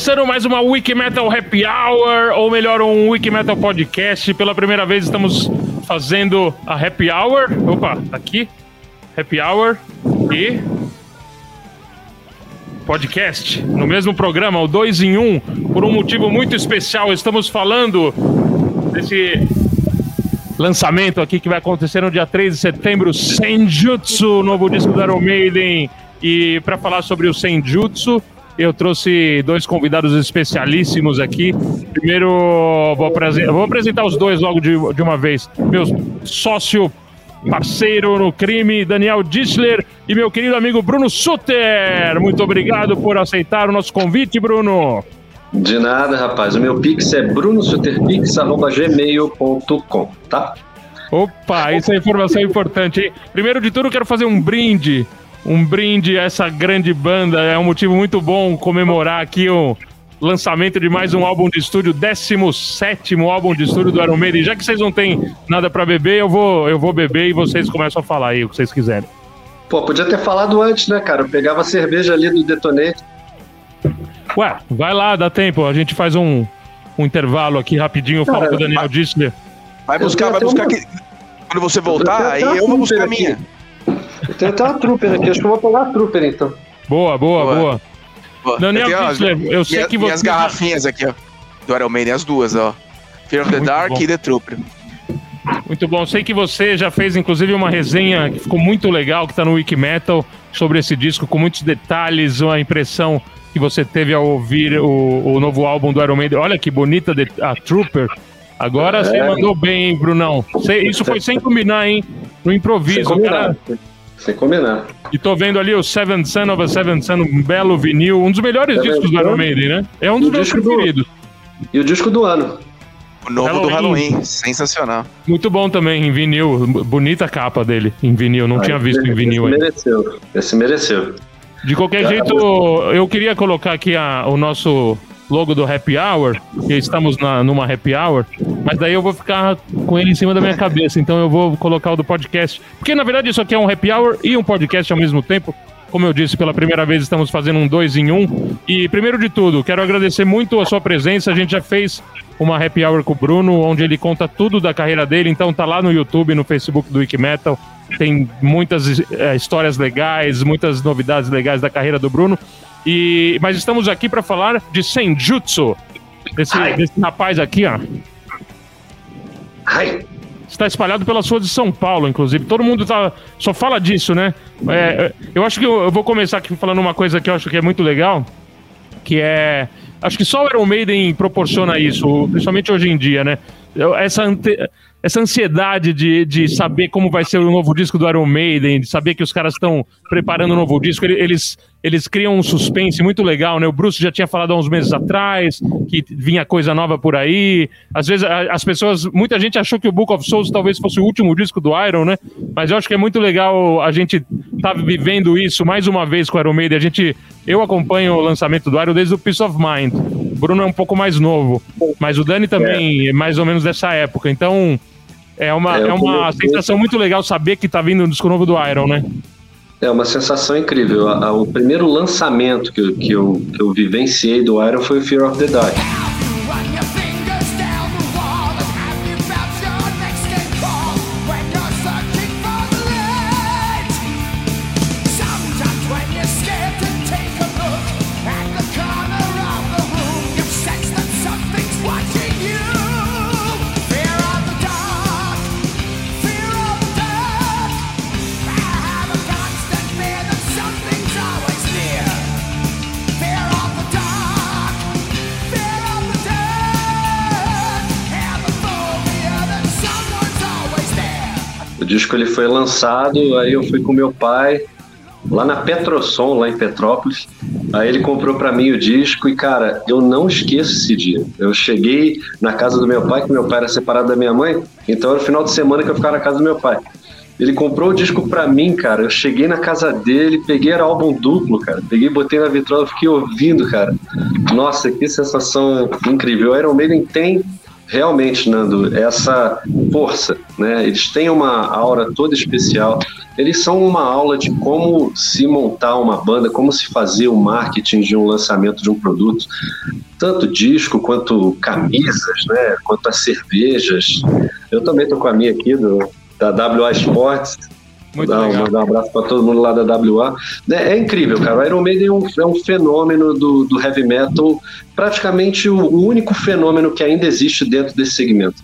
Começando mais uma Wiki Metal Happy Hour, ou melhor, um Wiki Metal Podcast. Pela primeira vez estamos fazendo a Happy Hour. Opa, tá aqui. Happy Hour e podcast no mesmo programa, o 2 em 1, um, por um motivo muito especial. Estamos falando desse lançamento aqui que vai acontecer no dia 3 de setembro, Senjutsu, novo disco do Iron Maiden. E para falar sobre o Senjutsu, eu trouxe dois convidados especialíssimos aqui. Primeiro, vou, apresentar, vou apresentar os dois logo de, de uma vez. Meu sócio, parceiro no crime, Daniel Dischler, e meu querido amigo Bruno Suter. Muito obrigado por aceitar o nosso convite, Bruno. De nada, rapaz. O meu pix é brunosuterpix.gmail.com, tá? Opa, isso é informação importante, hein? Primeiro de tudo, quero fazer um brinde um brinde a essa grande banda. É um motivo muito bom comemorar aqui o lançamento de mais um álbum de estúdio, 17 álbum de estúdio do Iron Maiden. Já que vocês não têm nada para beber, eu vou, eu vou beber e vocês começam a falar aí o que vocês quiserem. Pô, podia ter falado antes, né, cara? Eu pegava a cerveja ali do Detonate. Ué, vai lá, dá tempo. A gente faz um, um intervalo aqui rapidinho, fala com o Daniel Dissler. Vai buscar, vai buscar uma... que... Quando você voltar, aí eu vou buscar a minha. Aqui. Eu tenho até uma trooper aqui, acho que eu vou pegar a trooper então. Boa, boa, boa. boa. boa. Daniel Kissler, eu sei que você. Minhas garrafinhas aqui, ó. Do Iron Maiden, as duas, ó. Fear of the Muito Dark bom. e The Trooper. Muito bom. Sei que você já fez, inclusive, uma resenha que ficou muito legal, que está no Wikimetal, sobre esse disco, com muitos detalhes, a impressão que você teve ao ouvir o, o novo álbum do Iron Maiden. Olha que bonita a Trooper. Agora é. você mandou bem, hein, Brunão. Isso foi sem combinar, hein? No improviso. Sem combinar. Cara... Sem combinar. E tô vendo ali o Seven Son of a Seven Son, um belo vinil, um dos melhores Seven discos do Iron Maiden, né? É um dos meus preferidos. Do... E o disco do ano. O novo Halloween. do Halloween, sensacional. Muito bom também, em vinil. Bonita capa dele, em vinil. Não tinha visto em vinil esse ainda. Mereceu. Esse mereceu. De qualquer jeito, eu queria colocar aqui a, o nosso logo do Happy Hour, que estamos na, numa Happy Hour, mas daí eu vou ficar com ele em cima da minha cabeça, então eu vou colocar o do podcast. Porque na verdade isso aqui é um Happy Hour e um podcast ao mesmo tempo. Como eu disse, pela primeira vez estamos fazendo um dois em um. E primeiro de tudo, quero agradecer muito a sua presença. A gente já fez uma happy hour com o Bruno, onde ele conta tudo da carreira dele. Então tá lá no YouTube, no Facebook do Wikimetal. Tem muitas é, histórias legais, muitas novidades legais da carreira do Bruno. E, mas estamos aqui para falar de Senjutsu, desse, desse rapaz aqui, ó. Ai. Está espalhado pela sua de São Paulo, inclusive. Todo mundo tá, só fala disso, né? É, eu acho que eu, eu, vou começar aqui falando uma coisa que eu acho que é muito legal, que é... Acho que só o Iron Maiden proporciona isso, principalmente hoje em dia, né? Essa ante essa ansiedade de, de saber como vai ser o novo disco do Iron Maiden, de saber que os caras estão preparando o um novo disco, eles, eles criam um suspense muito legal, né? O Bruce já tinha falado há uns meses atrás que vinha coisa nova por aí. Às vezes as pessoas, muita gente achou que o Book of Souls talvez fosse o último disco do Iron, né? Mas eu acho que é muito legal a gente tá vivendo isso mais uma vez com o Iron Maiden. A gente, eu acompanho o lançamento do Iron desde o Peace of Mind. O Bruno é um pouco mais novo, mas o Dani também é mais ou menos dessa época. Então, é uma, é, é uma sensação muito legal saber que tá vindo um disco novo do Iron, né? É uma sensação incrível. O primeiro lançamento que eu, que eu, que eu vivenciei do Iron foi o Fear of the Dark. Disco ele foi lançado, aí eu fui com meu pai lá na Petrosom, lá em Petrópolis. Aí ele comprou para mim o disco e, cara, eu não esqueço esse dia. Eu cheguei na casa do meu pai, que meu pai era separado da minha mãe, então era o final de semana que eu ficava na casa do meu pai. Ele comprou o disco pra mim, cara. Eu cheguei na casa dele, peguei era álbum duplo, cara. Peguei, botei na vitrola, fiquei ouvindo, cara. Nossa, que sensação incrível. O Iron Maiden tem realmente, Nando, essa força né? Eles têm uma aura toda especial. Eles são uma aula de como se montar uma banda, como se fazer o marketing de um lançamento de um produto, tanto disco quanto camisas, né? Quanto as cervejas. Eu também tô com a minha aqui do, da WA Sports. Muito legal. Mandar um abraço para todo mundo lá da WA. É, é, incrível, cara. O Iron Maiden é um, é um fenômeno do, do heavy metal, praticamente o, o único fenômeno que ainda existe dentro desse segmento.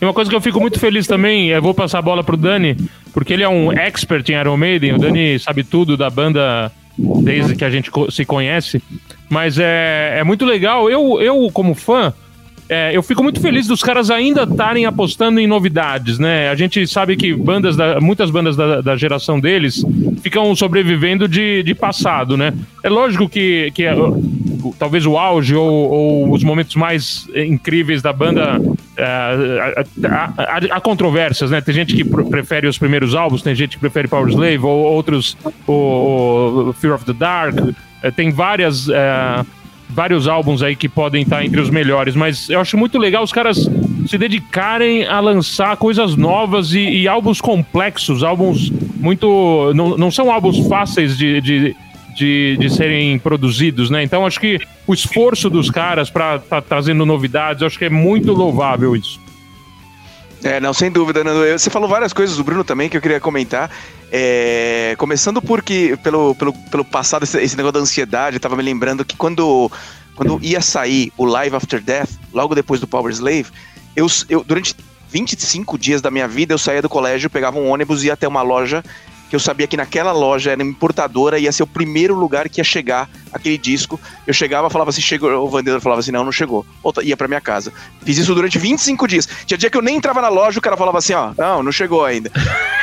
E uma coisa que eu fico muito feliz também, eu vou passar a bola pro Dani, porque ele é um expert em Iron Maiden, o Dani sabe tudo da banda desde que a gente se conhece, mas é, é muito legal. Eu, eu como fã, é, eu fico muito feliz dos caras ainda estarem apostando em novidades, né? A gente sabe que bandas da, muitas bandas da, da geração deles ficam sobrevivendo de, de passado, né? É lógico que, que é, talvez o auge ou, ou, os momentos mais incríveis da banda é, há controvérsias, né? Tem gente que prefere os primeiros álbuns, tem gente que prefere Power Slave, ou outros o, o Fear of the Dark. É, tem várias é, vários álbuns aí que podem estar entre os melhores, mas eu acho muito legal os caras se dedicarem a lançar coisas novas e, e álbuns complexos, álbuns muito. Não, não são álbuns fáceis de, de, de, de, serem produzidos, né? Então acho que o esforço dos caras para estar tá trazendo novidades, acho que é muito louvável isso. É, não, sem dúvida, Nando. Você falou várias coisas, o Bruno também, que eu queria comentar. É, começando porque, pelo, pelo, pelo passado, esse, esse negócio da ansiedade, eu tava me lembrando que quando, quando ia sair o Live After Death, logo depois do Power Slave, eu, eu durante 25 dias da minha vida, eu saía do colégio, pegava um ônibus e ia até uma loja que eu sabia que naquela loja era importadora, ia ser o primeiro lugar que ia chegar aquele disco. Eu chegava, falava assim, chegou, o vendedor falava assim, não, não chegou. Outra, ia para minha casa. Fiz isso durante 25 dias. Tinha dia que eu nem entrava na loja, o cara falava assim, ó, não, não chegou ainda.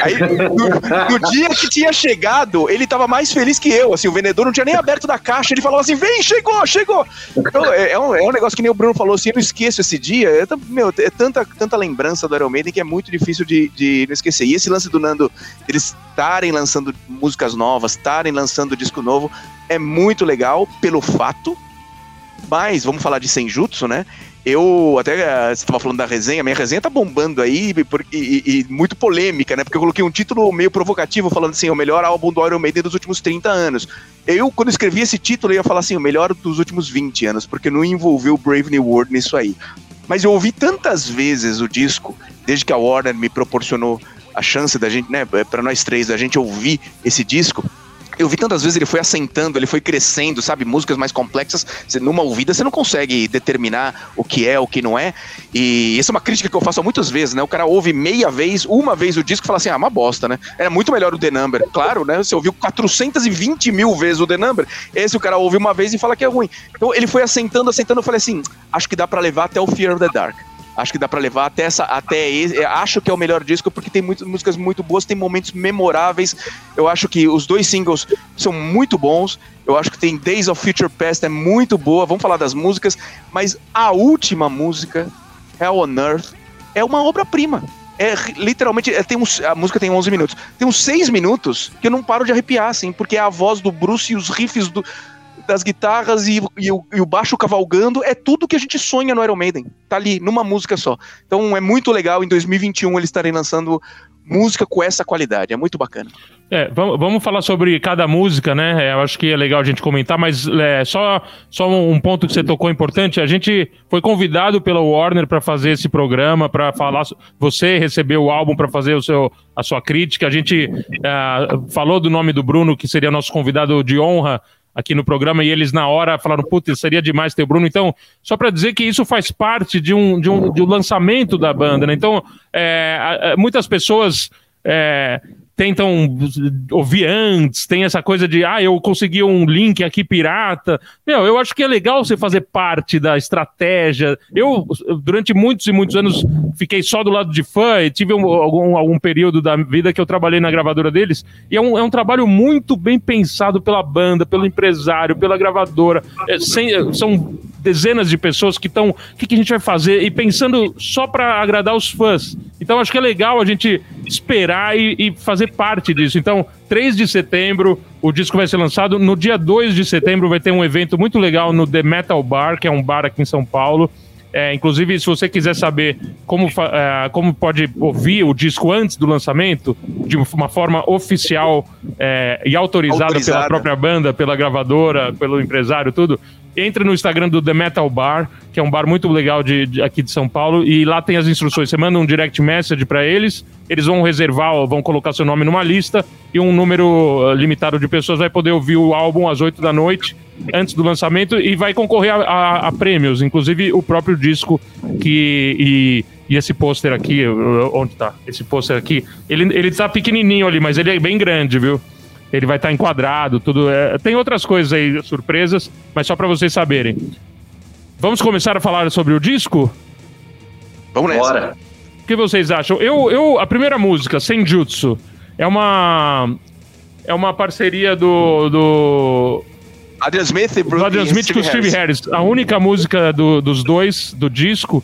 Aí, no, no dia que tinha chegado, ele tava mais feliz que eu, assim, o vendedor não tinha nem aberto da caixa, ele falava assim, vem, chegou, chegou. Então, é, é, um, é um negócio que nem o Bruno falou assim, eu não esqueço esse dia, é, meu, é tanta, tanta lembrança do Iron Maiden que é muito difícil de, de não esquecer. E esse lance do Nando, eles estarem lançando músicas novas, estarem lançando disco novo, é muito legal pelo fato. Mas, vamos falar de Senjutsu, né? Eu até eh, estava falando da resenha, minha resenha tá bombando aí e, e, e, muito polêmica, né? Porque eu coloquei um título meio provocativo falando assim, o melhor álbum do Iron Maiden dos últimos 30 anos. Eu, quando escrevi esse título, ia falar assim, o melhor dos últimos 20 anos, porque não envolveu Brave New World nisso aí. Mas eu ouvi tantas vezes o disco, desde que a Warner me proporcionou a chance da gente, né, para nós três, da gente ouvir esse disco, eu vi tantas vezes ele foi assentando, ele foi crescendo, sabe? Músicas mais complexas, você, numa ouvida você não consegue determinar o que é, o que não é. E essa é uma crítica que eu faço muitas vezes, né? O cara ouve meia vez, uma vez o disco e fala assim: ah, uma bosta, né? Era muito melhor o The Number. Claro, né? Você ouviu 420 mil vezes o The Number, esse o cara ouve uma vez e fala que é ruim. Então ele foi assentando, assentando, eu falei assim: acho que dá para levar até o Fear of the Dark. Acho que dá para levar até essa, até esse, acho que é o melhor disco porque tem muitas músicas muito boas, tem momentos memoráveis. Eu acho que os dois singles são muito bons. Eu acho que tem Days of Future Past é muito boa. Vamos falar das músicas, mas a última música, Hell on Earth, é uma obra-prima. É literalmente, é, tem uns, a música tem 11 minutos. Tem uns 6 minutos que eu não paro de arrepiar, assim, porque é a voz do Bruce e os riffs do, das guitarras e, e, o, e, o, baixo cavalgando, é tudo que a gente sonha no Iron Maiden. Tá ali, numa música só. Então é muito legal em 2021 eles estarem lançando música com essa qualidade. É muito bacana. É, vamos, vamos falar sobre cada música, né? É, eu acho que é legal a gente comentar, mas é, só, só um ponto que você tocou importante. A gente foi convidado pela Warner para fazer esse programa, para falar. Você recebeu o álbum para fazer o seu, a sua crítica. A gente é, falou do nome do Bruno, que seria nosso convidado de honra aqui no programa e eles na hora falaram, putz, seria demais ter o Bruno. Então, só para dizer que isso faz parte de um, de um, de um lançamento da banda, né? Então, é, muitas pessoas é, tentam ouvir antes, tem essa coisa de, ah, eu consegui um link aqui pirata. Meu, eu acho que é legal você fazer parte da estratégia. Eu, durante muitos e muitos anos, fiquei só do lado de fã e tive um, algum, algum período da vida que eu trabalhei na gravadora deles. E é um, é um trabalho muito bem pensado pela banda, pelo empresário, pela gravadora. É, sem, são dezenas de pessoas que estão, o que, que a gente vai fazer? E pensando só para agradar os fãs. Então, acho que é legal a gente esperar e, e fazer parte disso. Então, 3 de setembro, o disco vai ser lançado. No dia 2 de setembro vai ter um evento muito legal no The Metal Bar, que é um bar aqui em São Paulo. É, inclusive, se você quiser saber como, é, como pode ouvir o disco antes do lançamento, de uma forma oficial é, e autorizada, autorizada pela própria banda, pela gravadora, pelo empresário, tudo, entre no Instagram do The Metal Bar, que é um bar muito legal de, de aqui de São Paulo, e lá tem as instruções. Você manda um direct message para eles, eles vão reservar, vão colocar seu nome numa lista, e um número uh, limitado de pessoas vai poder ouvir o álbum às 8 da noite antes do lançamento e vai concorrer a, a, a prêmios, inclusive o próprio disco que. E, e esse pôster aqui, onde tá? Esse pôster aqui, ele, ele tá pequenininho ali, mas ele é bem grande, viu? Ele vai estar tá enquadrado, tudo. É, tem outras coisas aí, surpresas, mas só para vocês saberem. Vamos começar a falar sobre o disco? Vamos nessa. Bora. O que vocês acham? Eu, eu, a primeira música, Senjutsu, é uma é uma parceria do, do Adrian Smith e Bruce Adrian Smith com o Steve Harris. Harris. A única música do, dos dois, do disco,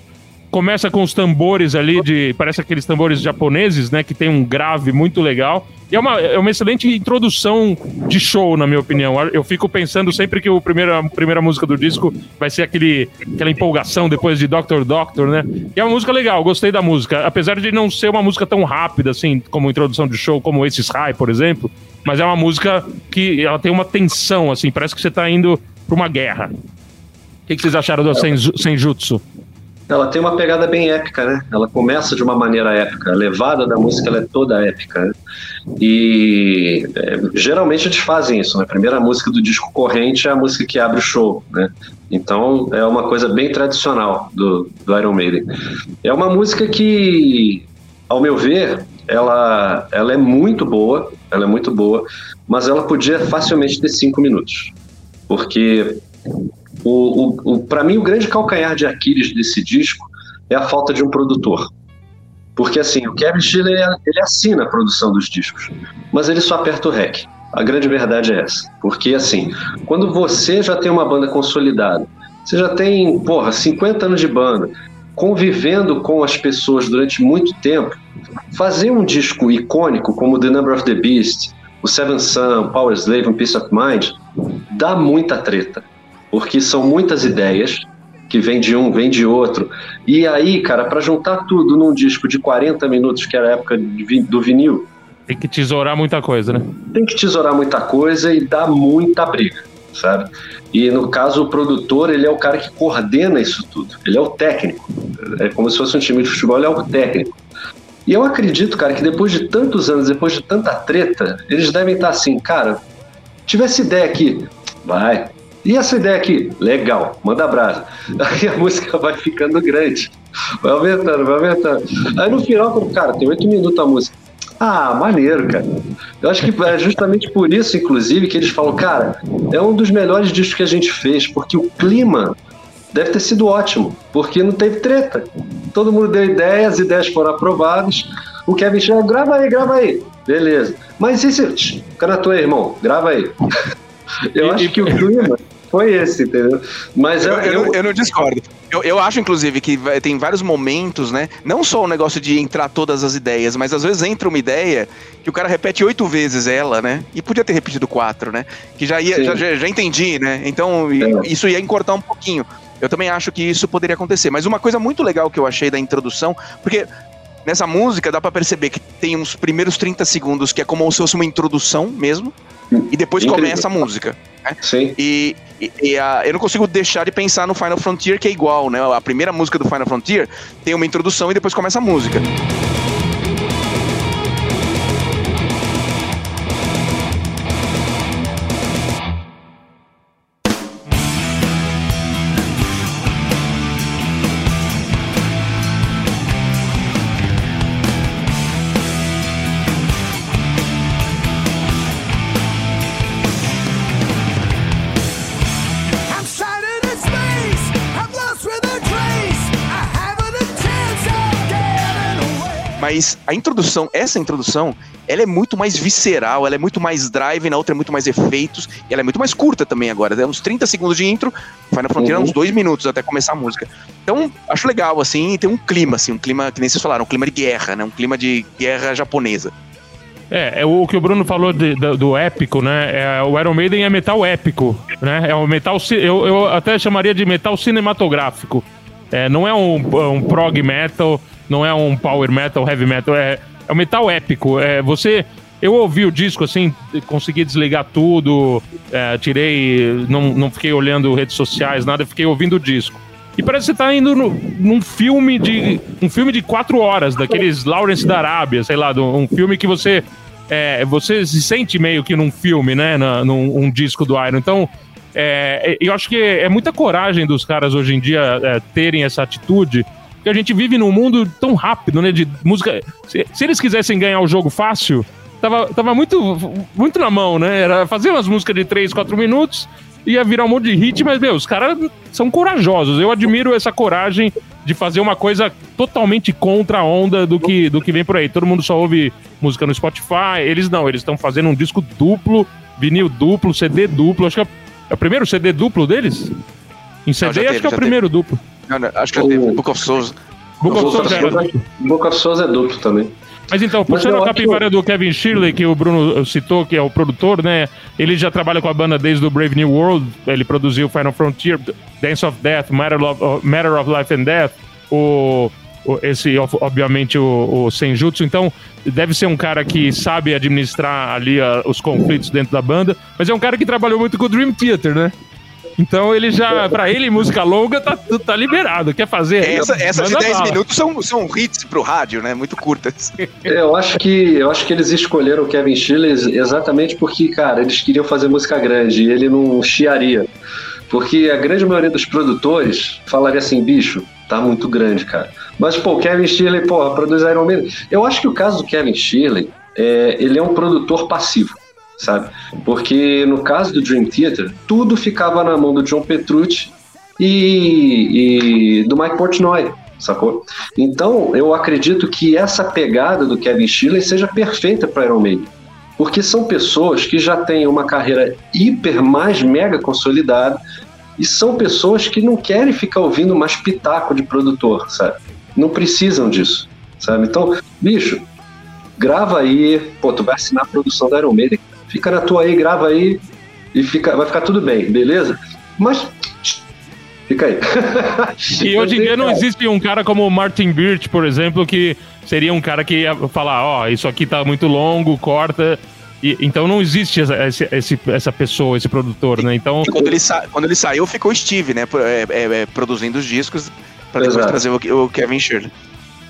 começa com os tambores ali, de parece aqueles tambores japoneses, né? Que tem um grave muito legal. E é uma, é uma excelente introdução de show, na minha opinião. Eu fico pensando sempre que o primeiro, a primeira música do disco vai ser aquele, aquela empolgação depois de Doctor Doctor, né? E é uma música legal, gostei da música. Apesar de não ser uma música tão rápida, assim, como introdução de show, como esses High, por exemplo. Mas é uma música que ela tem uma tensão, assim, parece que você tá indo pra uma guerra. O que, que vocês acharam do Senjutsu? Ela tem uma pegada bem épica, né? Ela começa de uma maneira épica. A levada da música ela é toda épica. Né? E é, geralmente eles fazem isso. Né? A primeira música do disco corrente é a música que abre o show, né? Então é uma coisa bem tradicional do, do Iron Maiden. É uma música que, ao meu ver, ela, ela é muito boa, ela é muito boa, mas ela podia facilmente ter cinco minutos, porque o, o, o para mim, o grande calcanhar de Aquiles desse disco é a falta de um produtor. Porque assim, o Kevin Schiller ele assina a produção dos discos, mas ele só aperta o REC. A grande verdade é essa. Porque assim, quando você já tem uma banda consolidada, você já tem, porra, 50 anos de banda, convivendo com as pessoas durante muito tempo, fazer um disco icônico como The Number of the Beast, o Seven Sun, Power Slave, um Peace of Mind, dá muita treta porque são muitas ideias que vem de um, vem de outro. E aí, cara, para juntar tudo num disco de 40 minutos, que era a época do vinil. Tem que tesourar muita coisa, né? Tem que tesourar muita coisa e dá muita briga, sabe? E no caso, o produtor, ele é o cara que coordena isso tudo. Ele é o técnico. É como se fosse um time de futebol, ele é o técnico. E eu acredito, cara, que depois de tantos anos, depois de tanta treta, eles devem estar assim, cara, tivesse ideia aqui, vai, e essa ideia aqui? Legal, manda brasa. Aí a música vai ficando grande, vai aumentando, vai aumentando. Aí no final, cara, tem oito minutos a música. Ah, maneiro, cara. Eu acho que é justamente por isso, inclusive, que eles falam, cara, é um dos melhores discos que a gente fez, porque o clima deve ter sido ótimo, porque não teve treta. Todo mundo deu ideia, as ideias foram aprovadas. O Kevin chega, grava aí, grava aí. Beleza. Mas e se. Fica na tua, irmão, grava aí. Eu e, acho que o clima foi esse, entendeu? Mas eu, eu, eu, eu não discordo. Eu, eu acho, inclusive, que tem vários momentos, né? Não só o negócio de entrar todas as ideias, mas às vezes entra uma ideia que o cara repete oito vezes ela, né? E podia ter repetido quatro, né? Que já ia, já, já, já, entendi, né? Então, é. isso ia encurtar um pouquinho. Eu também acho que isso poderia acontecer. Mas uma coisa muito legal que eu achei da introdução, porque nessa música dá para perceber que tem uns primeiros 30 segundos que é como se fosse uma introdução mesmo, e depois Incrível. começa a música. Né? Sim. E, e, e a, eu não consigo deixar de pensar no Final Frontier, que é igual, né? A primeira música do Final Frontier tem uma introdução e depois começa a música. Mas a introdução, essa introdução, ela é muito mais visceral, ela é muito mais drive, na outra é muito mais efeitos, e ela é muito mais curta também agora. É uns 30 segundos de intro, Final Frontier uhum. é uns dois minutos até começar a música. Então, acho legal, assim, tem um clima, assim, um clima, que nem vocês falaram, um clima de guerra, né? Um clima de guerra japonesa. É, é o que o Bruno falou de, do, do, épico, né? É, o Iron Maiden é metal épico, né? É o metal. Eu, eu até chamaria de metal cinematográfico. É, não é um, um prog metal, não é um power metal, heavy metal, é, é um metal épico. É, você. Eu ouvi o disco assim, consegui desligar tudo, é, tirei. Não, não fiquei olhando redes sociais, nada, fiquei ouvindo o disco. E parece que você tá indo no, num filme de. um filme de quatro horas, daqueles Lawrence da Arábia, sei lá, um filme que você. É, você se sente meio que num filme, né? Na, num um disco do Iron. Então, é, eu acho que é muita coragem dos caras hoje em dia é, terem essa atitude porque a gente vive num mundo tão rápido, né? De música. Se, se eles quisessem ganhar o jogo fácil, tava, tava muito, muito na mão, né? Era fazer umas músicas de 3, 4 minutos, ia virar um monte de hit, mas, meu, os caras são corajosos. Eu admiro essa coragem de fazer uma coisa totalmente contra a onda do que, do que vem por aí. Todo mundo só ouve música no Spotify. Eles não, eles estão fazendo um disco duplo, vinil duplo, CD duplo. Acho que é, é o primeiro CD duplo deles? Em CD, não, teve, acho que é o primeiro teve. duplo. Não, não, acho que já teve. Book of Souls. Book of Souls era duplo. Book of Souls é duplo também. Mas então, puxando a capivara que... do Kevin Shirley, que o Bruno citou, que é o produtor, né? Ele já trabalha com a banda desde o Brave New World. Ele produziu Final Frontier, Dance of Death, Matter of, Matter of Life and Death, o, o esse, obviamente, o, o Senjutsu. Então, deve ser um cara que sabe administrar ali a, os conflitos dentro da banda. Mas é um cara que trabalhou muito com o Dream Theater, né? Então ele já, pra ele, música longa tá, tá liberado. Quer fazer? Essa, essas de 10 minutos são, são hits pro rádio, né? Muito curtas. Eu acho que eu acho que eles escolheram o Kevin Schiller exatamente porque, cara, eles queriam fazer música grande e ele não chiaria. Porque a grande maioria dos produtores falaria assim, bicho, tá muito grande, cara. Mas, pô, o Kevin Shirley, porra, produz Iron Man. Eu acho que o caso do Kevin Shirley, é, ele é um produtor passivo sabe? Porque no caso do Dream Theater, tudo ficava na mão do John Petrucci e, e do Mike Portnoy, sacou? Então, eu acredito que essa pegada do Kevin Schiller seja perfeita para Iron Maiden. Porque são pessoas que já têm uma carreira hiper mais mega consolidada e são pessoas que não querem ficar ouvindo mais pitaco de produtor, sabe? Não precisam disso, sabe? Então, bicho, grava aí, pô, tu vai assinar a produção da Iron Maiden, fica na tua aí, grava aí e fica, vai ficar tudo bem, beleza? Mas fica aí. e hoje em dia não existe um cara como o Martin Birch, por exemplo, que seria um cara que ia falar, ó, oh, isso aqui tá muito longo, corta. E, então não existe essa, esse, essa pessoa, esse produtor, né? Então. quando ele, quando ele saiu, ficou Steve, né? É, é, é, produzindo os discos para depois Exato. trazer o, o Kevin Shirley.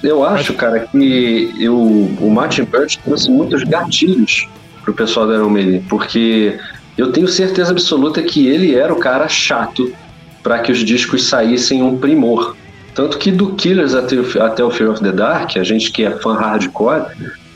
Eu acho, cara, que eu, o Martin Birch trouxe muitos gatilhos pro pessoal da Maiden, porque eu tenho certeza absoluta que ele era o cara chato para que os discos saíssem um primor. Tanto que do Killers até, até o Fear of the Dark, a gente que é fã hardcore,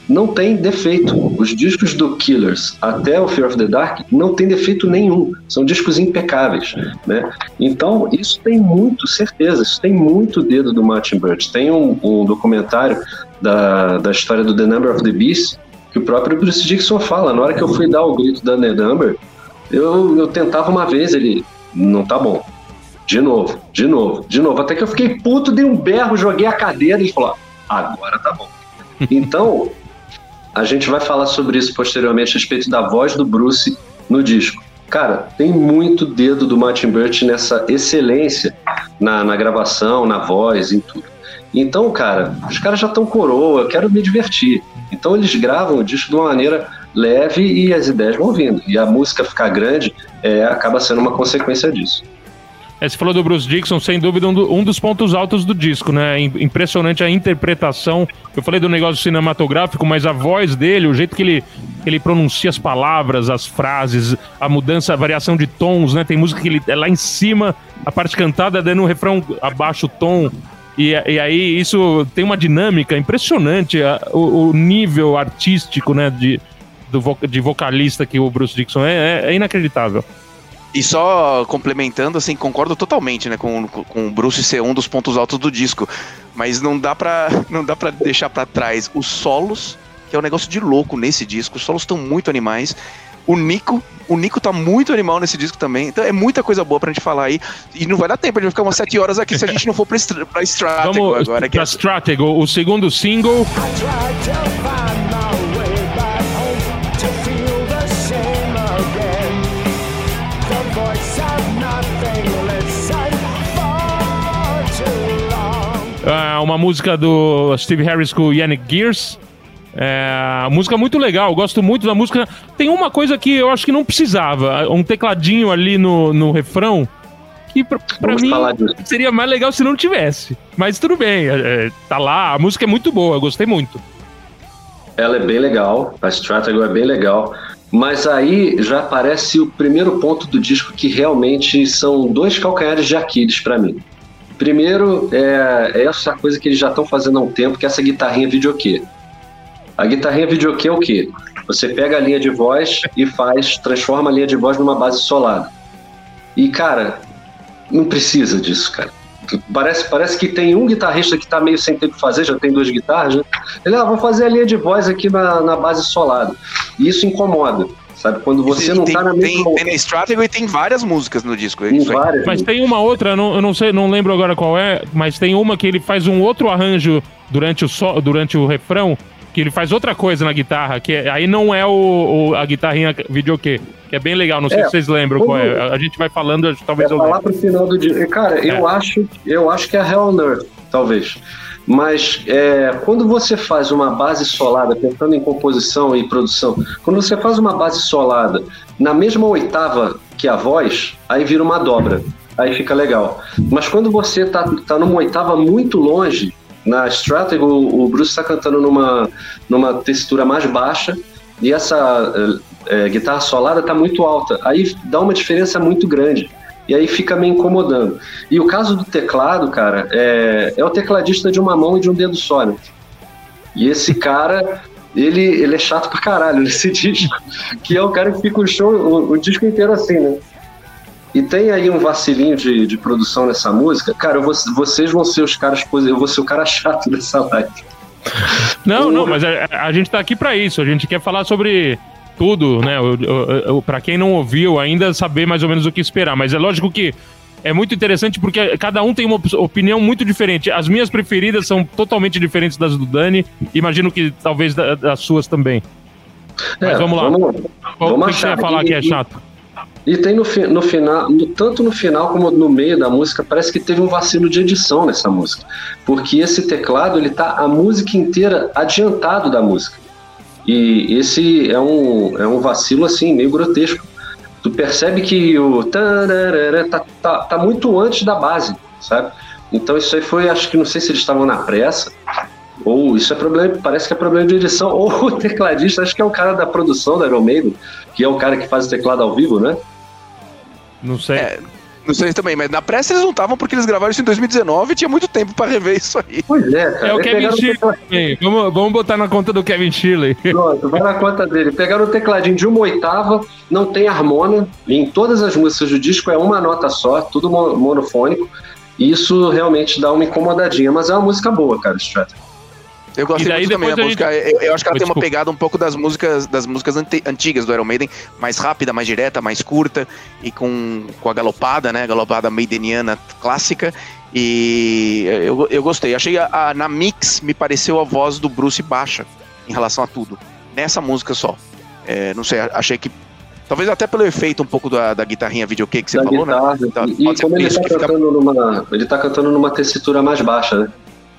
não tem defeito. Os discos do Killers até o Fear of the Dark não tem defeito nenhum. São discos impecáveis, né? Então, isso tem muito certeza, isso tem muito dedo do Martin Birch. Tem um, um documentário da, da história do The Number of the Beast que o próprio Bruce Dixon fala. Na hora que eu fui dar o grito da Ned Amber, eu, eu tentava uma vez, ele, não tá bom. De novo, de novo, de novo. Até que eu fiquei puto, dei um berro, joguei a cadeira e ele falou: agora tá bom. então, a gente vai falar sobre isso posteriormente a respeito da voz do Bruce no disco. Cara, tem muito dedo do Martin Birch nessa excelência na, na gravação, na voz, em tudo. Então, cara, os caras já estão coroa, eu quero me divertir. Então eles gravam o disco de uma maneira leve e as ideias vão vindo. E a música ficar grande é, acaba sendo uma consequência disso. É, você falou do Bruce Dixon, sem dúvida, um, do, um, dos pontos altos do disco, né? Impressionante a interpretação. Eu falei do negócio cinematográfico, mas a voz dele, o jeito que ele, ele pronuncia as palavras, as frases, a mudança, a variação de tons, né? Tem música que ele é lá em cima, a parte cantada dando um refrão abaixo o tom. E, e aí isso tem uma dinâmica impressionante, a, o, o, nível artístico, né, de, do, de vocalista que o Bruce Dixon é, é, é, inacreditável. E só complementando, assim, concordo totalmente, né, com, com o Bruce ser um dos pontos altos do disco, mas não dá pra, não dá deixar para trás os solos, que é um negócio de louco nesse disco, os solos estão muito animais, o Nico, o Nico tá muito animal nesse disco também. Então é muita coisa boa pra gente falar aí. E não vai dar tempo, a gente vai ficar umas 7 horas aqui se a gente não for pra, pra Stratego Vamos agora. Pra é... Stratego, o segundo single. uma música do Steve Harris com Yannick Gears. É, música muito legal, gosto muito da música. Tem uma coisa que eu acho que não precisava: um tecladinho ali no, no refrão. Que pra, pra mim seria mais legal se não tivesse. Mas tudo bem, é, tá lá, a música é muito boa, gostei muito. Ela é bem legal, a Stratego é bem legal. Mas aí já aparece o primeiro ponto do disco que realmente são dois calcanhares de Aquiles para mim. Primeiro é, é essa coisa que eles já estão fazendo há um tempo, que é essa guitarrinha videokê. A guitarrinha videokê é o quê? Você pega a linha de voz e faz, transforma a linha de voz numa base solada. E, cara, não precisa disso, cara. Parece, parece que tem um guitarrista que está meio sem tempo de fazer, já tem duas guitarras, né? Ele, ah, vou fazer a linha de voz aqui na, na base solada. E isso incomoda. Sabe, quando você tem, não tem, tá na mesma... Tem, tem na Strategy e tem várias músicas no disco. É tem várias, mas tem uma outra, eu não, eu não sei, não lembro agora qual é, mas tem uma que ele faz um outro arranjo durante o, so, durante o refrão, que ele faz outra coisa na guitarra, que é, aí não é o, o a guitarrinha videokê, que é bem legal, não sei é, se vocês lembram qual é. A gente vai falando, talvez é eu falar pro final do dia. Cara, é. eu acho, eu acho que é Hell on Earth, talvez. Mas é, quando você faz uma base solada, pensando em composição e produção, quando você faz uma base solada na mesma oitava que a voz, aí vira uma dobra. Aí fica legal. Mas quando você tá, tá numa oitava muito longe, na Stratego, o Bruce está cantando numa, numa textura mais baixa e essa é, guitarra solada está muito alta. Aí dá uma diferença muito grande. E aí fica me incomodando. E o caso do teclado, cara, é, é o tecladista de uma mão e de um dedo só, né? E esse cara, ele, ele é chato pra caralho nesse disco. Que é o cara que fica o show, o, o disco inteiro assim, né? E tem aí um vacilinho de, de produção nessa música. Cara, vou, vocês vão ser os caras, eu vou ser o cara chato dessa live. Não, não, mas a, a gente tá aqui para isso. A gente quer falar sobre tudo, né? Para quem não ouviu ainda, saber mais ou menos o que esperar. Mas é lógico que é muito interessante porque cada um tem uma opinião muito diferente. As minhas preferidas são totalmente diferentes das do Dani. Imagino que talvez das suas também. Mas é, vamos lá. Vamos, vamos o que você ia falar que é chato? E tem no, no final, no, tanto no final como no meio da música, parece que teve um vacilo de edição nessa música. Porque esse teclado, ele tá a música inteira adiantado da música. E esse é um, é um vacilo, assim, meio grotesco. Tu percebe que o tá, tá, tá muito antes da base, sabe? Então isso aí foi, acho que não sei se eles estavam na pressa, ou isso é problema, parece que é problema de edição, ou o tecladista, acho que é o cara da produção da Iron Maiden, que é o cara que faz o teclado ao vivo, né? Não sei. É, não sei também, mas na pressa eles não estavam porque eles gravaram isso em 2019 e tinha muito tempo pra rever isso aí. Pois é, cara. É o Kevin Shirley. Vamos, vamos botar na conta do Kevin Shirley. Pronto, vai na conta dele. Pegaram o tecladinho de uma oitava, não tem harmona, em todas as músicas do disco é uma nota só, tudo monofônico. E isso realmente dá uma incomodadinha, mas é uma música boa, cara, Strategy. Eu gosto muito também a, música. Eu, eu, acho que ela tem uma pegada um pouco das músicas das músicas antigas do Iron Maiden, mais rápida, mais direta, mais curta e com, com a galopada, né? A galopada maideniana clássica. E eu, eu gostei. Achei a, a, na mix me pareceu a voz do Bruce baixa em relação a tudo. Nessa música só. É, não sei, achei que Talvez até pelo efeito um pouco da, da guitarrinha videokê que você da falou, né? guitarra, né? Então, e, e como ele tá, cantando fica... numa, ele tá cantando numa tessitura mais baixa, né?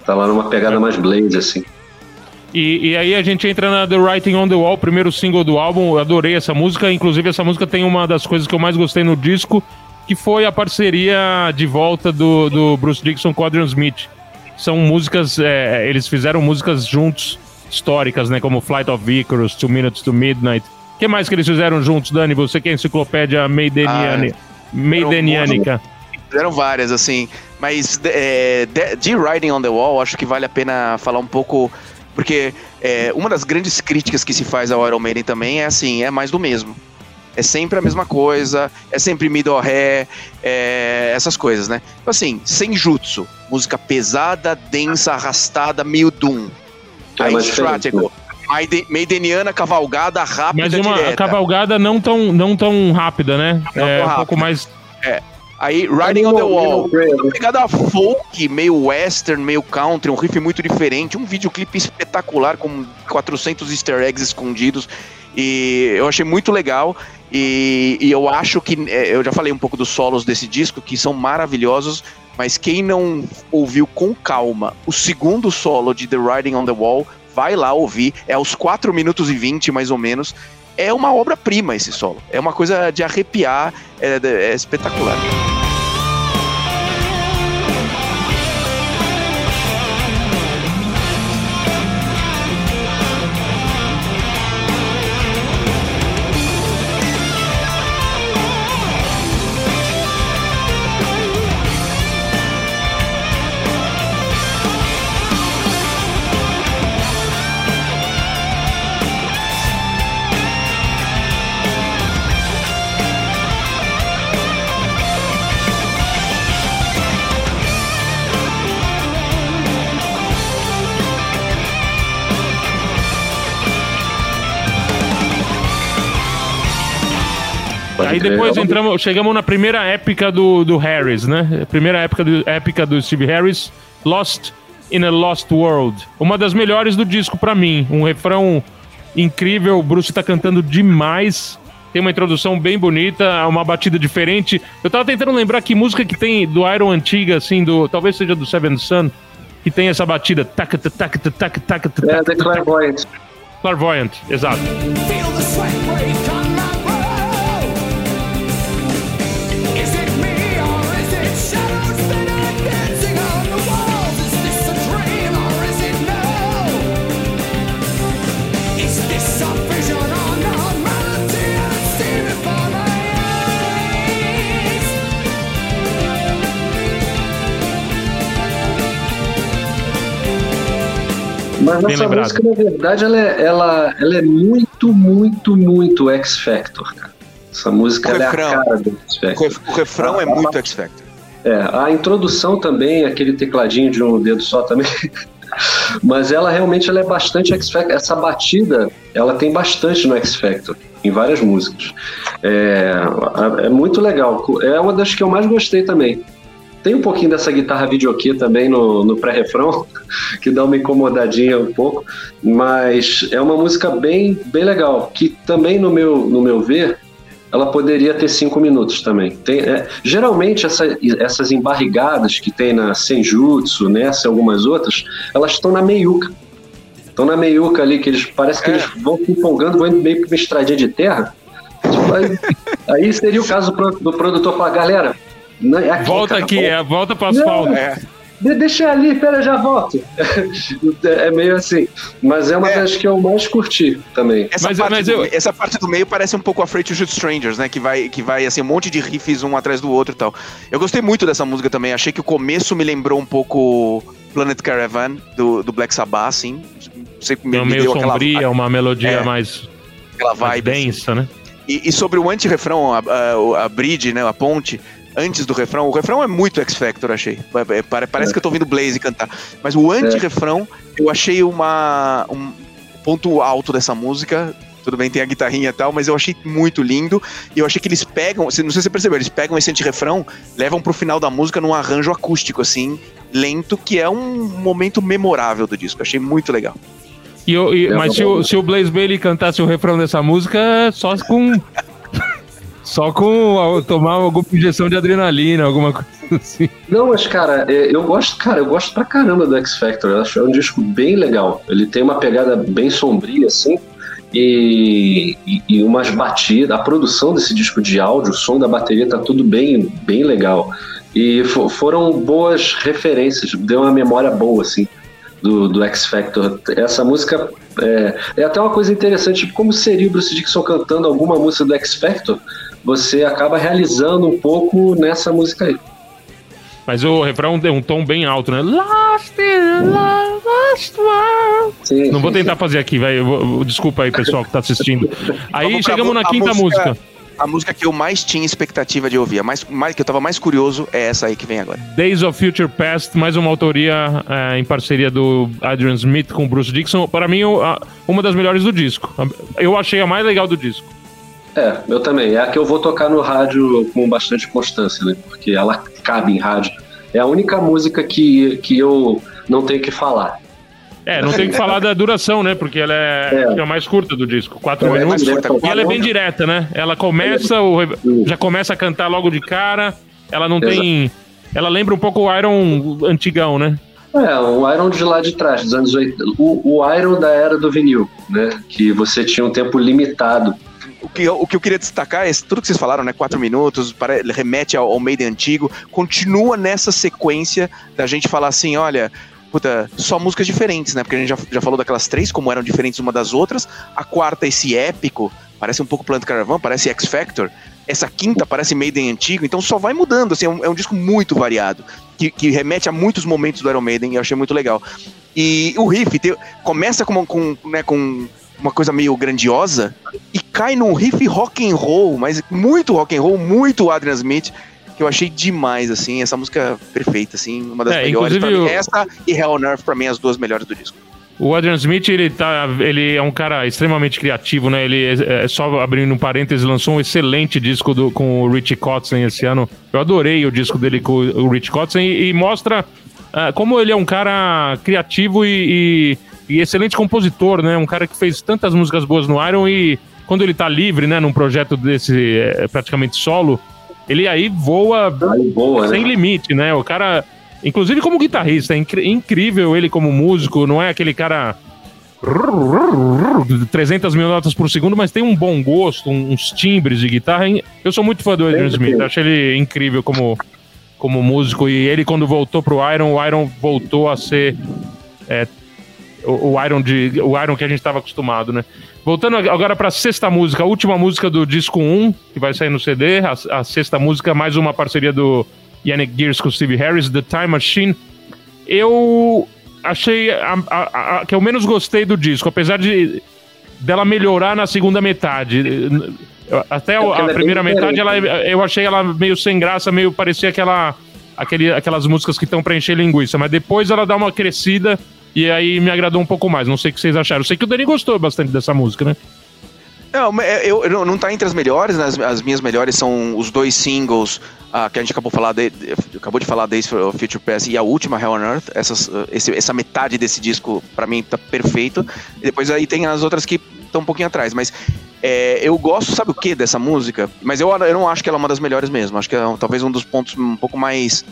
Tá lá numa pegada mais blaze, assim. E, e, aí a gente entra na The Writing on the Wall, primeiro single do álbum. Eu adorei essa música. Inclusive, essa música tem uma das coisas que eu mais gostei no disco, que foi a parceria de volta do, do Bruce Dixon com Adrian Smith. São músicas, é, eles fizeram músicas juntos, históricas, né? Como Flight of Icarus, Two Minutes to Midnight. O que mais que eles fizeram juntos, Dani? Você que é a enciclopédia Maideniana, ah, Maidenianica. Fizeram várias, assim. Mas é, de Riding on the Wall, acho que vale a pena falar um pouco. Porque é, uma das grandes críticas que se faz ao Iron Maiden também é assim, é mais do mesmo. É sempre a mesma coisa, é sempre middle ré, é, essas coisas, né? Então, assim, Senjutsu, música pesada, densa, arrastada, meio doom. É Aí Stratego, Maideniana, cavalgada, rápida, Mas uma direta. cavalgada não tão, não tão rápida, né? Não é um pouco mais... É, Aí, Riding on the Wall. Uma pegada folk, meio western, meio country, um riff muito diferente, um videoclipe espetacular com 400 easter eggs escondidos. E eu achei muito legal. E, e, eu acho que. É, eu já falei um pouco dos solos desse disco, que são maravilhosos, mas quem não ouviu com calma o segundo solo de The Writing on the Wall, vai lá ouvir. É aos 4 minutos e 20, mais ou menos. É uma obra-prima esse solo. É uma coisa de arrepiar, é, é espetacular. Aí depois entramos, chegamos na primeira épica do, do Harris, né? Primeira época do, épica do Steve Harris, Lost in a Lost World. Uma das melhores do disco para mim. Um refrão incrível, o Bruce tá cantando demais. Tem uma introdução bem bonita, uma batida diferente. Eu tava tentando lembrar que música que tem do Iron antiga, assim, do talvez seja do Seven Sun, que tem essa batida. Tac, tac, tac, tac, tac, tac, é, The Clairvoyant. Clairvoyant, exato. Feel the sweat Mas Bem essa lembrado. música, na verdade, ela é, ela, ela é muito, muito, muito X Factor, cara. Essa música é a cara do X Factor. O refrão é muito X Factor. É, a introdução também, aquele tecladinho de um dedo só também. Mas ela realmente ela é bastante X Factor. Essa batida, ela tem bastante no X Factor, em várias músicas. É, é muito legal. É uma das que eu mais gostei também. Tem um pouquinho dessa guitarra videokê também no, no pré-refrão, que dá uma incomodadinha um pouco, mas é uma música bem, bem legal, que também, no meu, no meu ver, ela poderia ter cinco minutos também. Tem, é, geralmente, essa, essas embarrigadas que tem na Senjutsu, nessa e algumas outras, elas estão na meiuca. Estão na meiuca ali, que eles parece que é. eles vão se empolgando, vão meio que uma estradinha de terra. Aí, aí seria o caso do, produtor falar, galera, aqui, volta cara, aqui, volta. É, volta para asfalto. É. Deixa ali, pera, já volto. é meio assim. Mas é uma é. das que eu mais curti também. Essa, mas, parte mas eu... essa parte do meio parece um pouco Afraid to Shoot Strangers, né? Que vai, que vai assim, um monte de riffs um atrás do outro e tal. Eu gostei muito dessa música também. Achei que o começo me lembrou um pouco Planet Caravan, do, do Black Sabbath, assim. Sei, me, é meio sombria, aquela... uma melodia é, mais, aquela vibe, mais densa, assim. né? E, e, sobre o anti-refrão, a, a, a bridge, né, a ponte, antes do refrão. O refrão é muito X Factor, achei. É, parece que eu tô ouvindo Blaze cantar. Mas o anti-refrão, eu achei uma, um ponto alto dessa música. Tudo bem, tem a guitarrinha e tal, mas eu achei muito lindo. E eu achei que eles pegam, não sei se você percebeu, eles pegam esse anti-refrão, levam pro final da música num arranjo acústico, assim, lento, que é um momento memorável do disco. achei muito legal. E eu, e, mas se o, se o Blaze Bailey cantasse o refrão dessa música, só com só com tomar alguma injeção de adrenalina, alguma coisa assim. Não, mas cara, é, eu gosto, cara, eu gosto pra caramba do X Factor. Eu acho é um disco bem legal. Ele tem uma pegada bem sombria, assim. E, e, e, umas batidas, a produção desse disco de áudio, o som da bateria tá tudo bem, bem legal. E foram boas referências, deu uma memória boa, assim, do, do X Factor. Essa música é, é até uma coisa interessante, como seria o Bruce Dixon cantando alguma música do X Factor, você acaba realizando um pouco nessa música aí. Mas o refrão tem um tom bem alto, né? Lost world. Sim, Não vou tentar fazer aqui, velho. Desculpa aí, pessoal que tá assistindo. Aí chegamos na quinta música, música. A música que eu mais tinha expectativa de ouvir, a mais, mais, que eu tava mais curioso, é essa aí que vem agora. Days of Future Past, mais uma autoria é, em parceria do Adrian Smith com Bruce Dixon. Para mim, uma das melhores do disco. Eu achei a mais legal do disco. É, eu também. É a que eu vou tocar no rádio com bastante constância, né? Porque ela cabe em rádio. É a única música que, que eu não tenho que falar. É, não tem que falar da duração, né? Porque ela é, é. é a mais curta do disco, quatro é, minutos. e ela é bem direta, né? Ela começa, o, já começa a cantar logo de cara. Ela não tem ela lembra um pouco o Iron antigão, né? É, o Iron de lá de trás, dos anos 80. O, o Iron da era do vinil, né? Que você tinha um tempo limitado. O que, eu, o que eu queria destacar é tudo que vocês falaram, né? Quatro minutos, para, remete ao, ao Maiden antigo, continua nessa sequência da gente falar assim: olha, puta, só músicas diferentes, né? Porque a gente já, já falou daquelas três, como eram diferentes uma das outras. A quarta, esse épico, parece um pouco Plant Caravan, parece X Factor. Essa quinta parece Maiden antigo, então só vai mudando, assim, é um, é um disco muito variado que, que, remete a muitos momentos do Iron Maiden e eu achei muito legal. E o riff começa com, com, né, com uma coisa meio grandiosa e cai num riff rock and roll, mas muito rock and roll, muito Adrian Smith, que eu achei demais, assim, essa música perfeita, assim, uma das é, melhores pra mim. Essa e Hell on Earth, pra mim, as duas melhores do disco. O Adrian Smith, ele, tá, ele é um cara extremamente criativo, né? Ele, é, é só abrindo um parênteses, lançou um excelente disco do, com o Rich Kotzen esse ano. Eu adorei o disco dele com o Rich Kotzen e, e mostra uh, como ele é um cara criativo e, e, e, excelente compositor, né? Um cara que fez tantas músicas boas no Iron e quando ele tá livre, né? Num projeto desse é, praticamente solo, ele aí voa, voa sem né? limite, né? O cara Inclusive como guitarrista, é incrível ele como músico, não é aquele cara 300 mil notas por segundo, mas tem um bom gosto, uns timbres de guitarra. Eu sou muito fã do Adrian Smith, acho ele incrível como, como músico. E ele, quando voltou pro Iron, o Iron voltou a ser é, o, o, Iron de, o Iron que a gente estava acostumado, né? Voltando agora para a sexta música, a última música do disco 1, que vai sair no CD, a, a sexta música, mais uma parceria do Yannick Gears com Steve Harris, The Time Machine. Eu achei a, a, a, que eu menos gostei do disco, apesar de dela melhorar na segunda metade. Até a, a primeira metade ela, eu achei ela meio sem graça, meio parecia aquela, aquele, aquelas músicas que estão para encher linguiça, mas depois ela dá uma crescida e aí me agradou um pouco mais. Não sei o que vocês acharam. Eu sei que o Dani gostou bastante dessa música, né? Não, eu, eu, não tá entre as melhores, né? as, as minhas melhores são os dois singles uh, que a gente acabou, falar de, acabou de falar Days for Future Past e a última Hell on Earth. Essas, esse, essa metade desse disco, para mim, tá perfeito. E depois aí tem as outras que estão um pouquinho atrás, mas é, eu gosto, sabe o que dessa música? Mas eu, eu não acho que ela é uma das melhores mesmo. Acho que é talvez um dos pontos um pouco mais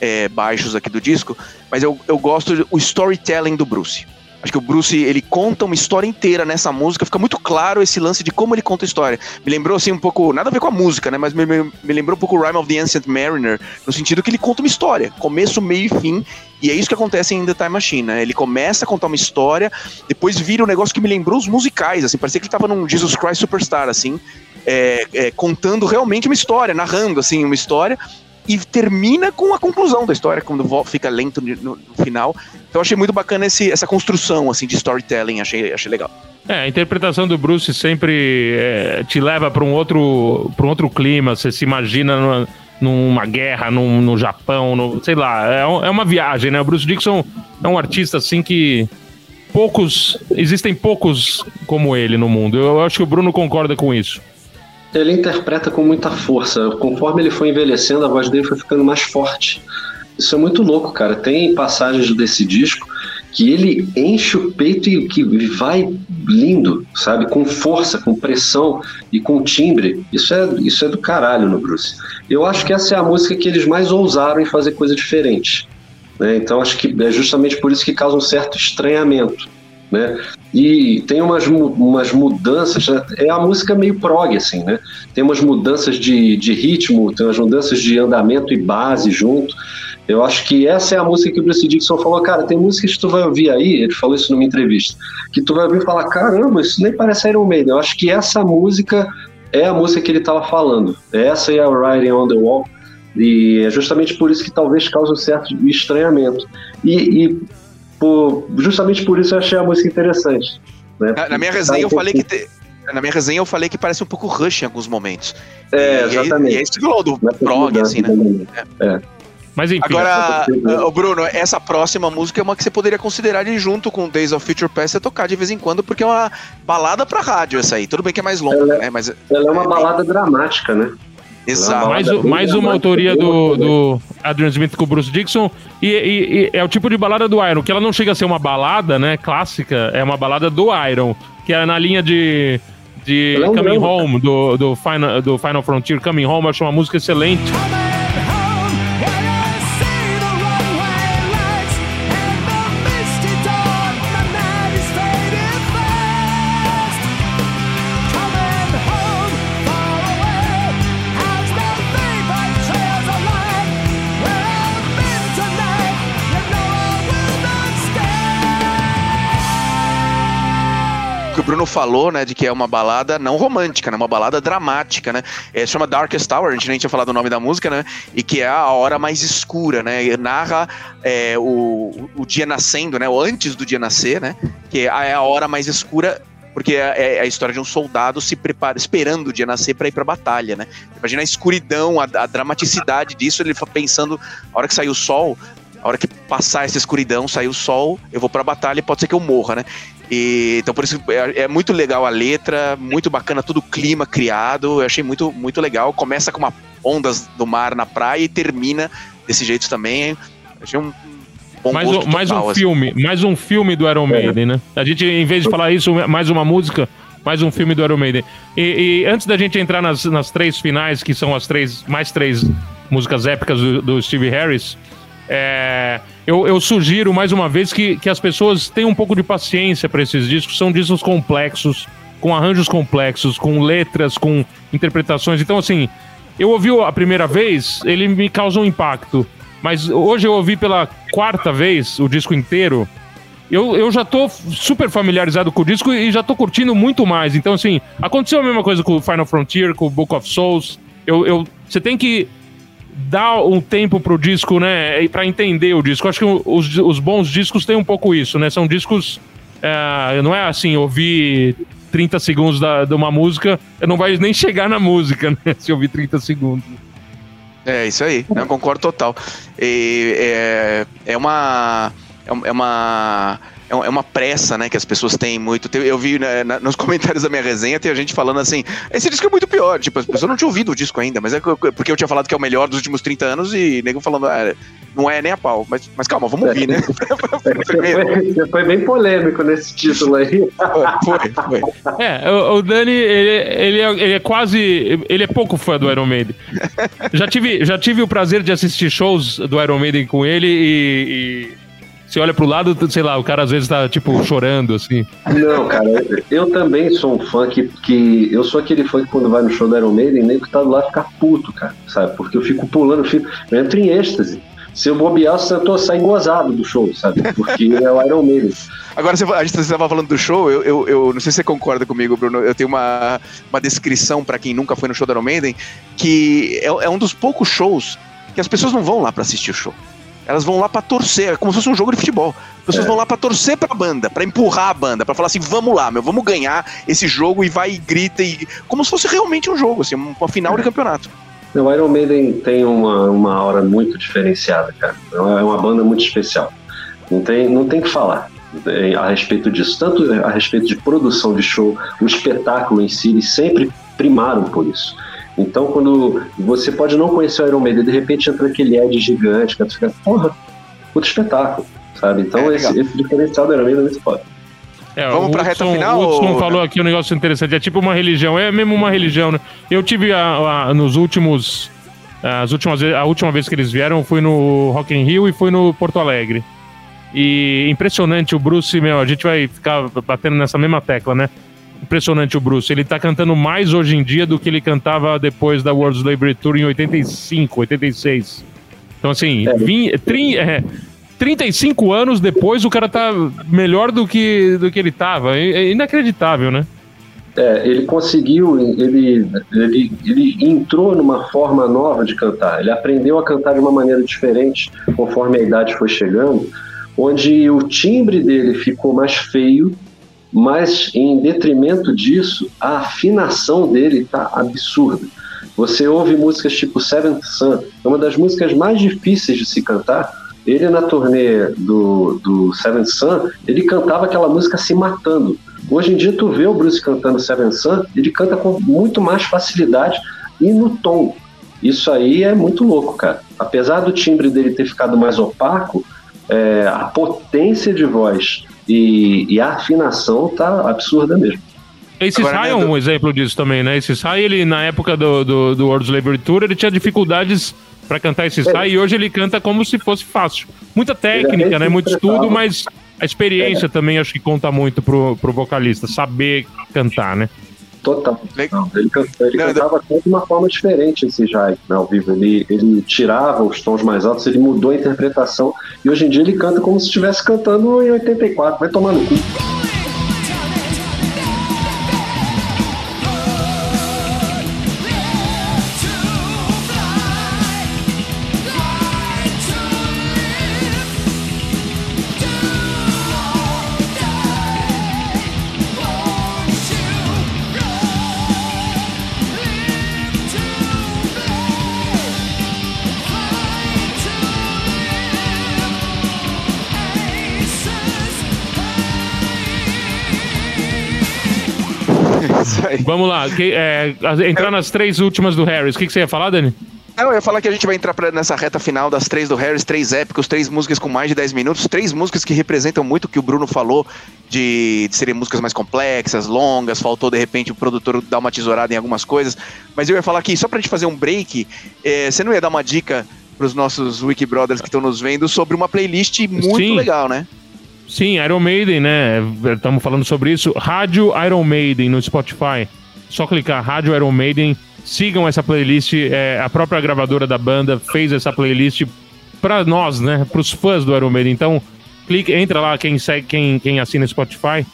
é, baixos aqui do disco. Mas eu, eu gosto do storytelling do Bruce. Acho que o Bruce, ele conta uma história inteira nessa música, fica muito claro esse lance de como ele conta a história. Me lembrou, assim, um pouco, nada a ver com a música, né, mas me, me, me lembrou um pouco o Rhyme of the Ancient Mariner, no sentido que ele conta uma história, começo, meio e fim, e é isso que acontece em The Time Machine, né? Ele começa a contar uma história, depois vira um negócio que me lembrou os musicais, assim, parecia que ele tava num Jesus Christ Superstar, assim, é, é, contando realmente uma história, narrando, assim, uma história, e termina com a conclusão da história, quando fica lento no, no final. Então achei muito bacana esse, essa construção assim de storytelling, achei, achei legal. É, a interpretação do Bruce sempre é, te leva para um outro para um outro clima, você se imagina numa, numa guerra no, no Japão, no, sei lá, é, é uma viagem, né? O Bruce Dixon é um artista assim que poucos, existem poucos como ele no mundo. Eu acho que o Bruno concorda com isso. Ele interpreta com muita força. Conforme ele foi envelhecendo, a voz dele foi ficando mais forte. Isso é muito louco, cara. Tem passagens desse disco que ele enche o peito e que vai lindo, sabe? Com força, com pressão e com timbre. Isso é, isso é do caralho no Bruce. Eu acho que essa é a música que eles mais ousaram em fazer coisa diferente. Né? Então acho que é justamente por isso que causa um certo estranhamento. Né? E tem umas, umas mudanças, né? é a música meio prog, assim, né? Tem umas mudanças de, de ritmo, tem umas mudanças de andamento e base junto. Eu acho que essa é a música que o Bruce Dixon falou, cara, tem músicas que tu vai ouvir aí, ele falou isso numa entrevista, que tu vai ouvir e falar, caramba, isso nem parece Iron Maiden. Eu acho que essa música é a música que ele estava falando. Essa é a Riding on the Wall. E é justamente por isso que talvez cause um certo estranhamento. E, e por, justamente por isso eu achei a música interessante. Né? Na, na minha resenha eu falei que te, na minha resenha eu falei que parece um pouco Rush em alguns momentos. É, exatamente. E, e é isso do prog, assim, né? É. é. Mas enfim. Agora, uh, Bruno, essa próxima música é uma que você poderia considerar de junto com Days of Future Past e tocar de vez em quando, porque é uma balada pra rádio essa aí. Tudo bem que é mais longa, ela, é né? Mas, ela é uma balada dramática, né? Exato. Mais, mais uma autoria do, do Adrian Smith com o Bruce Dixon. E, e, e, é o tipo de balada do Iron, que ela não chega a ser uma balada, né? Clássica, é uma balada do Iron, que é na linha de. De é Coming Home, do, do, Final, do Final Frontier, Coming Home, eu acho uma música excelente. Bruno falou, né, de que é uma balada não romântica, né, uma balada dramática, né? É, chama Darkest Hour, a gente nem tinha falado o nome da música, né? E que é a hora mais escura, né? E narra é, o, o dia nascendo, né? Ou antes do dia nascer, né? Que é a hora mais escura porque é, é, a história de um soldado se prepara, esperando o dia nascer para ir para a batalha, né? Imagina a escuridão, a, a, dramaticidade disso, ele pensando, a hora que sair o sol, a hora que passar essa escuridão, sair o sol, eu vou para a batalha e pode ser que eu morra, né? E, então por isso é, é, muito legal a letra, muito bacana todo o clima criado, eu achei muito muito legal. Começa com uma ondas do mar na praia e termina desse jeito também. Eu achei um bom mais um, mais um assim. filme, mais um filme do Iron é. Maiden, né? A gente, em vez de falar isso, mais uma música, mais um filme do Iron Maiden. E, e antes da gente entrar nas, nas três finais, que são as três, mais três músicas épicas do, do Steve Harris, é, eu, eu, sugiro mais uma vez que, que as pessoas tenham um pouco de paciência para esses discos. São discos complexos, com arranjos complexos, com letras, com interpretações. Então, assim, eu ouvi a primeira vez, ele me causa um impacto. Mas hoje eu ouvi pela quarta vez o disco inteiro. Eu, eu já tô super familiarizado com o disco e já tô curtindo muito mais. Então, assim, aconteceu a mesma coisa com o Final Frontier, com o Book of Souls. Eu, eu, você tem que dar um tempo pro disco, né? para entender o disco. Acho que os, os bons discos têm um pouco isso, né? São discos. É, não é assim, ouvir 30 segundos da, de uma música, não vai nem chegar na música, né? Se ouvir 30 segundos. É, isso aí, eu concordo total. E, é, é uma. É uma é, é uma pressa, né, que as pessoas têm muito. Eu vi né, nos comentários da minha resenha, tem a gente falando assim: esse disco é muito pior. Tipo, as pessoas não tinham ouvido o disco ainda, mas é porque eu tinha falado que é o melhor dos últimos 30 anos e nego falando, ah, não é nem a pau. Mas, mas calma, vamos ouvir, né? Você foi bem polêmico nesse título aí. Foi, foi. É, o, o Dani, ele, ele, é, ele é quase. Ele é pouco fã do Iron Maiden. Já tive, já tive o prazer de assistir shows do Iron Maiden com ele e, e você olha pro lado, sei lá, o cara às vezes tá, tipo, chorando, assim. Não, cara, eu também sou um fã que, que. Eu sou aquele fã que quando vai no show da Iron Maiden, nem que tá do lado ficar puto, cara, sabe? Porque eu fico pulando, eu, fico, eu entro em êxtase. Se eu bobear, eu tô saindo gozado do show, sabe? Porque é o Iron Maiden. Agora, a gente estava falando do show, eu, eu, eu, não sei se você concorda comigo, Bruno. Eu tenho uma, uma descrição para quem nunca foi no show da Iron Maiden, que é, é um dos poucos shows que as pessoas não vão lá para assistir o show. Elas vão lá para torcer, é como se fosse um jogo de futebol. As pessoas é. vão lá para torcer pra banda, para empurrar a banda, para falar assim, vamos lá, meu, vamos ganhar esse jogo e vai e grita e como se fosse realmente um jogo, assim, uma final é. de campeonato. O Iron Maiden tem uma, uma hora muito diferenciada, cara. É uma banda muito especial. Não tem, não tem que falar a respeito disso. Tanto a respeito de produção de show, o espetáculo em si, eles sempre primaram por isso. Então, quando você pode não conhecer o Iron Maiden, de repente entra aquele Ed gigante, que você fica, porra, outro espetáculo, sabe? Então, é, esse, esse, diferencial do Iron Maiden é muito foda. É, Vamos pra Hudson, reta final? O Hudson ou... falou aqui um negócio interessante, é tipo uma religião, é mesmo uma religião, né? Eu tive a, a, nos últimos. As últimas, a última vez que eles vieram foi no Rock in Rio e foi no Porto Alegre. E impressionante o Bruce, meu, a gente vai ficar batendo nessa mesma tecla, né? Impressionante o Bruce. Ele tá cantando mais hoje em dia do que ele cantava depois da World Slavery Tour em 85, 86. Então, assim, é. Vim, trin, é, 35 anos depois o cara tá melhor do que, do que ele tava. É, é inacreditável, né? É, ele conseguiu, ele, ele, ele entrou numa forma nova de cantar. Ele aprendeu a cantar de uma maneira diferente conforme a idade foi chegando, onde o timbre dele ficou mais feio mas em detrimento disso, a afinação dele está absurda. Você ouve músicas tipo Seventh Sun, é uma das músicas mais difíceis de se cantar. Ele na turnê do, do Seventh Sun, ele cantava aquela música se matando. Hoje em dia tu vê o Bruce cantando Seventh Sun, ele canta com muito mais facilidade e no tom. Isso aí é muito louco, cara. Apesar do timbre dele ter ficado mais opaco, é, a potência de voz e, e a afinação tá absurda mesmo. Esse Sai é um exemplo disso também, né? Esse Sai, ele na época do, do, do World Slavery Tour, ele tinha dificuldades para cantar esse Sai é. e hoje ele canta como se fosse fácil. Muita técnica, né? Muito estudo, mas a experiência é. também acho que conta muito pro, pro vocalista, saber cantar, né? Total. Não, ele, ele cantava de uma forma diferente esse Jai né, ao vivo. Ele, ele tirava os tons mais altos, ele mudou a interpretação. E hoje em dia ele canta como se estivesse cantando em 84. Vai tomar no cu. Vamos lá. Que, é, entrar nas três últimas do Harris. O que, que você ia falar, Dani? Não, eu ia falar que a gente vai entrar pra, nessa reta final das três do Harris, três épicos, três músicas com mais de 10 minutos, três músicas que representam muito o que o Bruno falou de, de serem músicas mais complexas, longas, faltou de repente o produtor dar uma tesourada em algumas coisas. Mas eu ia falar aqui, só pra gente fazer um break, é, você não ia dar uma dica pros nossos Wiki Brothers que estão nos vendo sobre uma playlist muito Sim. legal, né? Sim, Iron Maiden, né? Estamos falando sobre isso. Rádio Iron Maiden no Spotify. Só clicar Rádio Iron Maiden Sigam essa playlist. É, a própria gravadora da banda fez essa playlist para nós, né? Para os fãs do Iron Maiden. Então, clique, entra lá quem segue, quem, quem assina Spotify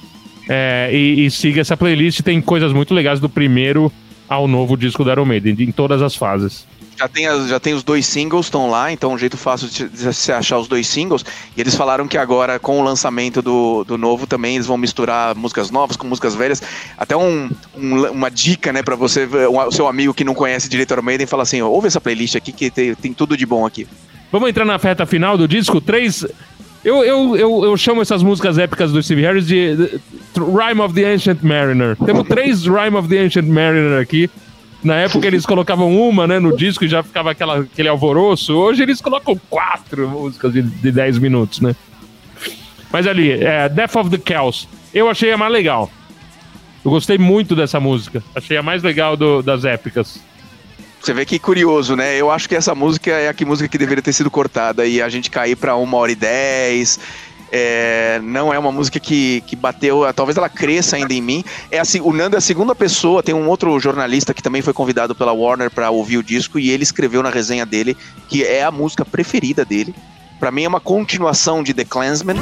é, e, e, siga essa playlist. Tem coisas muito legais do primeiro ao novo disco do Iron Maiden, em todas as fases já tem, as, já tem os dois singles, estão lá, então é um jeito fácil de se achar os dois singles. E eles falaram que agora, com o lançamento do, do novo, também eles vão misturar músicas novas com músicas velhas. Até um, um, uma dica, né, para você, o seu amigo que não conhece direito Iron Maiden, fala assim: ó, ouve essa playlist aqui que tem, tem tudo de bom aqui. Vamos entrar na feta final do disco? Três. Eu, eu, eu, eu chamo essas músicas épicas do Steve Harris de, de Rhyme of the Ancient Mariner. Temos três Rhyme of the Ancient Mariner aqui. Na época eles colocavam uma, né, no disco e já ficava aquela, aquele alvoroço. Hoje eles colocam quatro músicas de, de 10 minutos, né? Mas ali, é, Death of the Cows, eu achei a mais legal. Eu gostei muito dessa música. Achei a mais legal do, das épicas. Você vê que curioso, né? Eu acho que essa música é a que música que deveria ter sido cortada e a gente cair para uma hora e dez. É, não é uma música que, que bateu, talvez ela cresça ainda em mim. É assim, o Nando é a segunda pessoa, tem um outro jornalista que também foi convidado pela Warner para ouvir o disco e ele escreveu na resenha dele que é a música preferida dele. Para mim é uma continuação de The Clansman.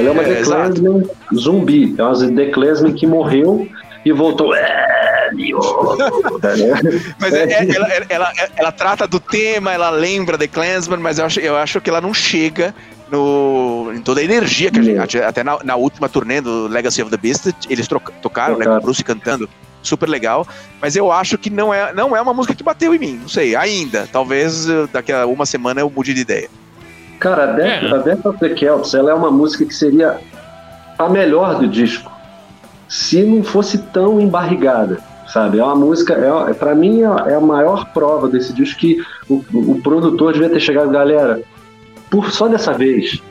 Ela é uma é, The zumbi. É uma The Clansman que morreu e voltou. É, mas é, é, ela, ela, ela, trata do tema, ela lembra The Clansman, mas eu acho, eu acho que ela não chega no, em toda a energia que a gente. Até na, na última turnê do Legacy of the Beast, eles troca, tocaram, né, com o Bruce cantando. Super legal, mas eu acho que não é, não é uma música que bateu em mim, não sei, ainda. Talvez eh, daqui a uma semana eu mude de ideia. Cara, a Death, é. a Death of the Celts, ela é uma música que seria a melhor do disco, se não fosse tão embarrigada, sabe? É uma música, é, para mim é, é a maior prova desse disco que o, o produtor devia ter chegado, galera, por só dessa vez,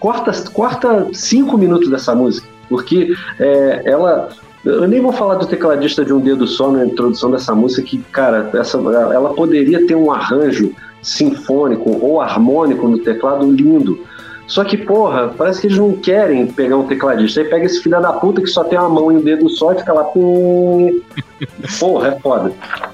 corta, corta cinco minutos dessa música, porque é, ela eu nem vou falar do tecladista de um dedo só na introdução dessa música, que, cara, essa, ela poderia ter um arranjo sinfônico ou harmônico no teclado lindo. Só que, porra, parece que eles não querem pegar um tecladista. Aí pega esse filho da puta que só tem uma mão e um dedo só e fica lá. Porra, é foda.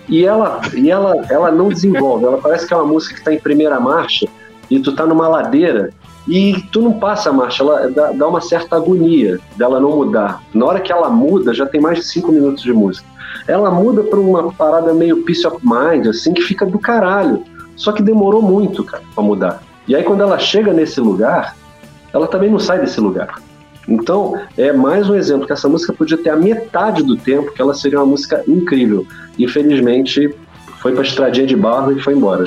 E ela, e ela, ela não desenvolve. Ela parece que é uma música que está em primeira marcha e tu tá numa ladeira e tu não passa a marcha. Ela dá, dá uma certa agonia dela não mudar. Na hora que ela muda, já tem mais de cinco minutos de música. Ela muda para uma parada meio peace of mind, assim, que fica do caralho. Só que demorou muito, cara, pra mudar. E aí quando ela chega nesse lugar, ela também não sai desse lugar. Então, é mais um exemplo que essa música podia ter a metade do tempo, que ela seria uma música incrível. Infelizmente, foi pra estradinha de barro e foi embora.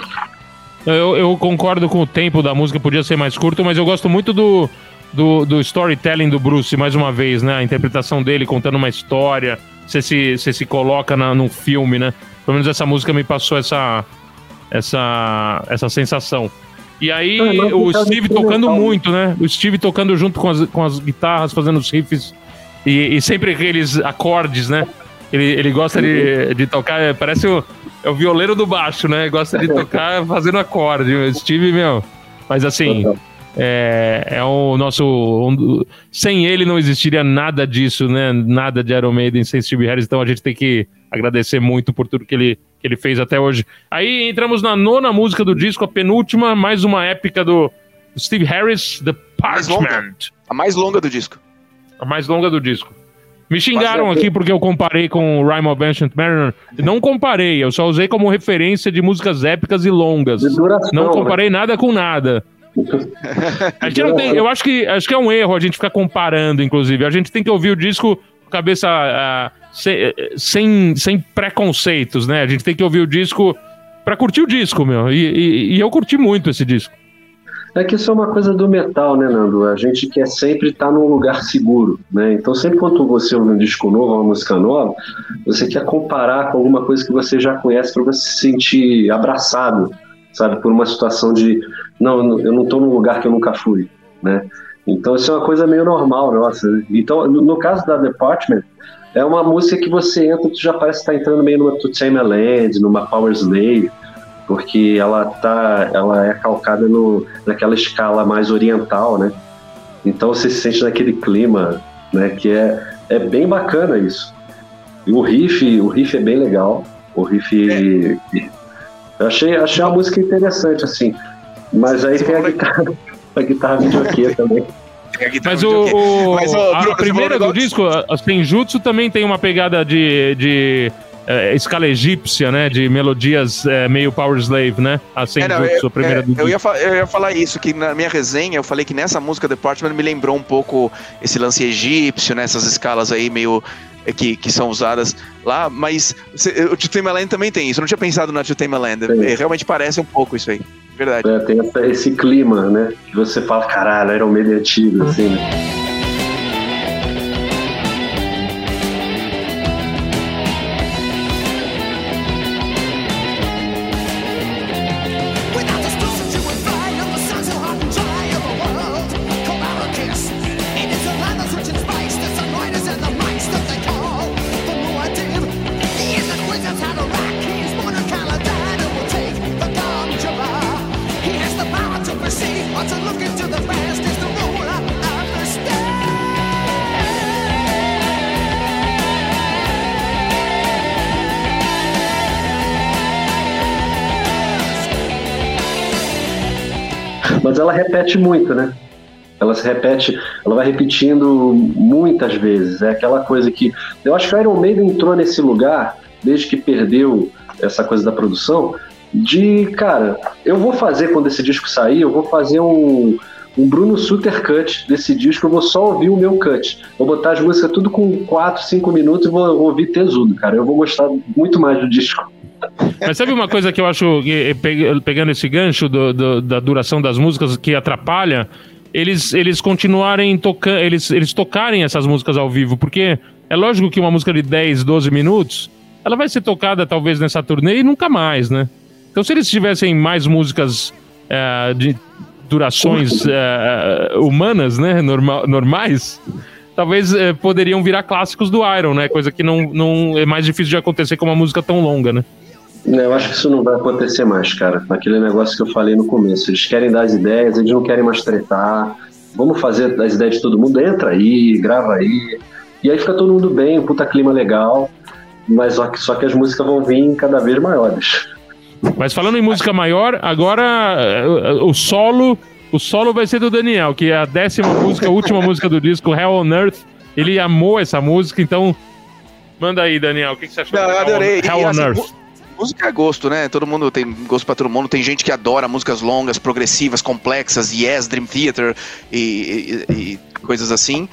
Eu, eu, concordo com o tempo da música, podia ser mais curto, mas eu gosto muito do, do, do, storytelling do Bruce, mais uma vez, né? A interpretação dele contando uma história, você se, você se coloca na, num filme, né? Pelo menos essa música me passou essa, essa, essa sensação. E aí ah, o Steve tocando muito, né? O Steve tocando junto com as, com as guitarras, fazendo os riffs e, e sempre aqueles acordes, né? Ele, ele gosta de, de tocar, parece o, é o violeiro do baixo, né? Gosta de tocar fazendo acorde. O Steve, meu. Mas assim, é, é o nosso. Um, sem ele não existiria nada disso, né? Nada de Iron Maiden sem Steve Harris. Então a gente tem que agradecer muito por tudo que ele que ele fez até hoje. Aí entramos na nona música do disco, a penúltima, mais uma épica do, Steve Harris, The. Parchment. A mais longa do disco. A mais longa do disco. Me xingaram aqui porque eu comparei com o Rhyme of Ancient Mariner. Não comparei, eu só usei como referência de músicas épicas e longas. Duração, Não né? comparei nada com nada. A gente não tem, eu acho que, acho que é um erro a gente ficar comparando, inclusive. A gente tem que ouvir o disco com cabeça ah, sem, sem, sem preconceitos, né? A gente tem que ouvir o disco pra curtir o disco, meu. E, e- e eu curti muito esse disco. É que isso é uma coisa do metal, né, Nando? A gente quer sempre estar num lugar seguro, né? Então, sempre quando você ouve um disco novo, uma música nova, você quer comparar com alguma coisa que você já conhece para você se sentir abraçado, sabe? Por uma situação de, não, eu não estou num lugar que eu nunca fui, né? Então, isso é uma coisa meio normal, nossa. Então, no, no caso da Department, é uma música que você entra, tu já parece estar entrando meio numa To Tame a Land, numa Power Slave, porque ela tá, ela é calcada no, naquela escala mais oriental, né? Então você se sente naquele clima, né? Que é, é bem bacana isso. E o riff, o riff é bem legal. O riff, eu achei, achei a música interessante assim. Mas aí tem a guitarra, a guitarra videokê também. A Mas o, o- Mas, ô, a Bruno, você primeira do disco, a a Senjutsu, também tem uma pegada de, de eh, escala egípcia, né? De melodias eh, meio Power Slave, né? A É, Senjutsu, não, eu, a primeira é, do eu, disco. ia eu ia falar isso, que na minha resenha eu falei que nessa música Department me lembrou um pouco esse lance egípcio, né? Essas escalas aí meio é, que, que são usadas lá, mas cê- o Land também tem isso. Eu não tinha pensado na Land. Tem. É, realmente parece um pouco isso aí. Verdade. É, tem essa- esse clima, né? Que você fala, caralho, era um meio antigo, assim, né? Repete muito, né? Ela se repete, ela vai repetindo muitas vezes. É aquela coisa que. Eu acho que o Iron Maiden entrou nesse lugar, desde que perdeu essa coisa da produção, de, cara, eu vou fazer quando esse disco sair, eu vou fazer um, um Bruno Suter cut desse disco, eu vou só ouvir o meu cut. Vou botar as músicas tudo com 4, 5 minutos e vou ouvir tesudo, cara. Eu vou gostar muito mais do disco. Mas sabe uma coisa que eu acho, que, eh, pe- pegando esse gancho do- do- da duração das músicas que atrapalha? Eles, eles continuarem tocando, eles, eles tocarem essas músicas ao vivo, porque é lógico que uma música de 10, 12 minutos, ela vai ser tocada talvez nessa turnê e nunca mais, né? Então se eles tivessem mais músicas eh, de durações eh, humanas, né, norma- normais, talvez eh, poderiam virar clássicos do Iron, né? Coisa que não, não é mais difícil de acontecer com uma música tão longa, né? Eu acho que isso não vai acontecer mais, cara. Aquele negócio que eu falei no começo. Eles querem dar as ideias, eles não querem mais tretar. Vamos fazer as ideias de todo mundo. Entra aí, grava aí. E aí fica todo mundo bem, um puta clima legal. Mas só que, só que as músicas vão vir cada vez maiores. Mas falando em música maior, agora eh, o solo, o solo vai ser do Daniel, que é a décima música, a última música do disco, Hell on Earth. Ele amou essa música, então manda aí, Daniel, o que, que você achou? Não, eu Hell on- adorei. Hell on assim, Earth. Música é gosto, né? Todo mundo tem gosto pra todo mundo. Tem gente que adora músicas longas, progressivas, complexas, Yes, Dream Theater e, e- e coisas assim.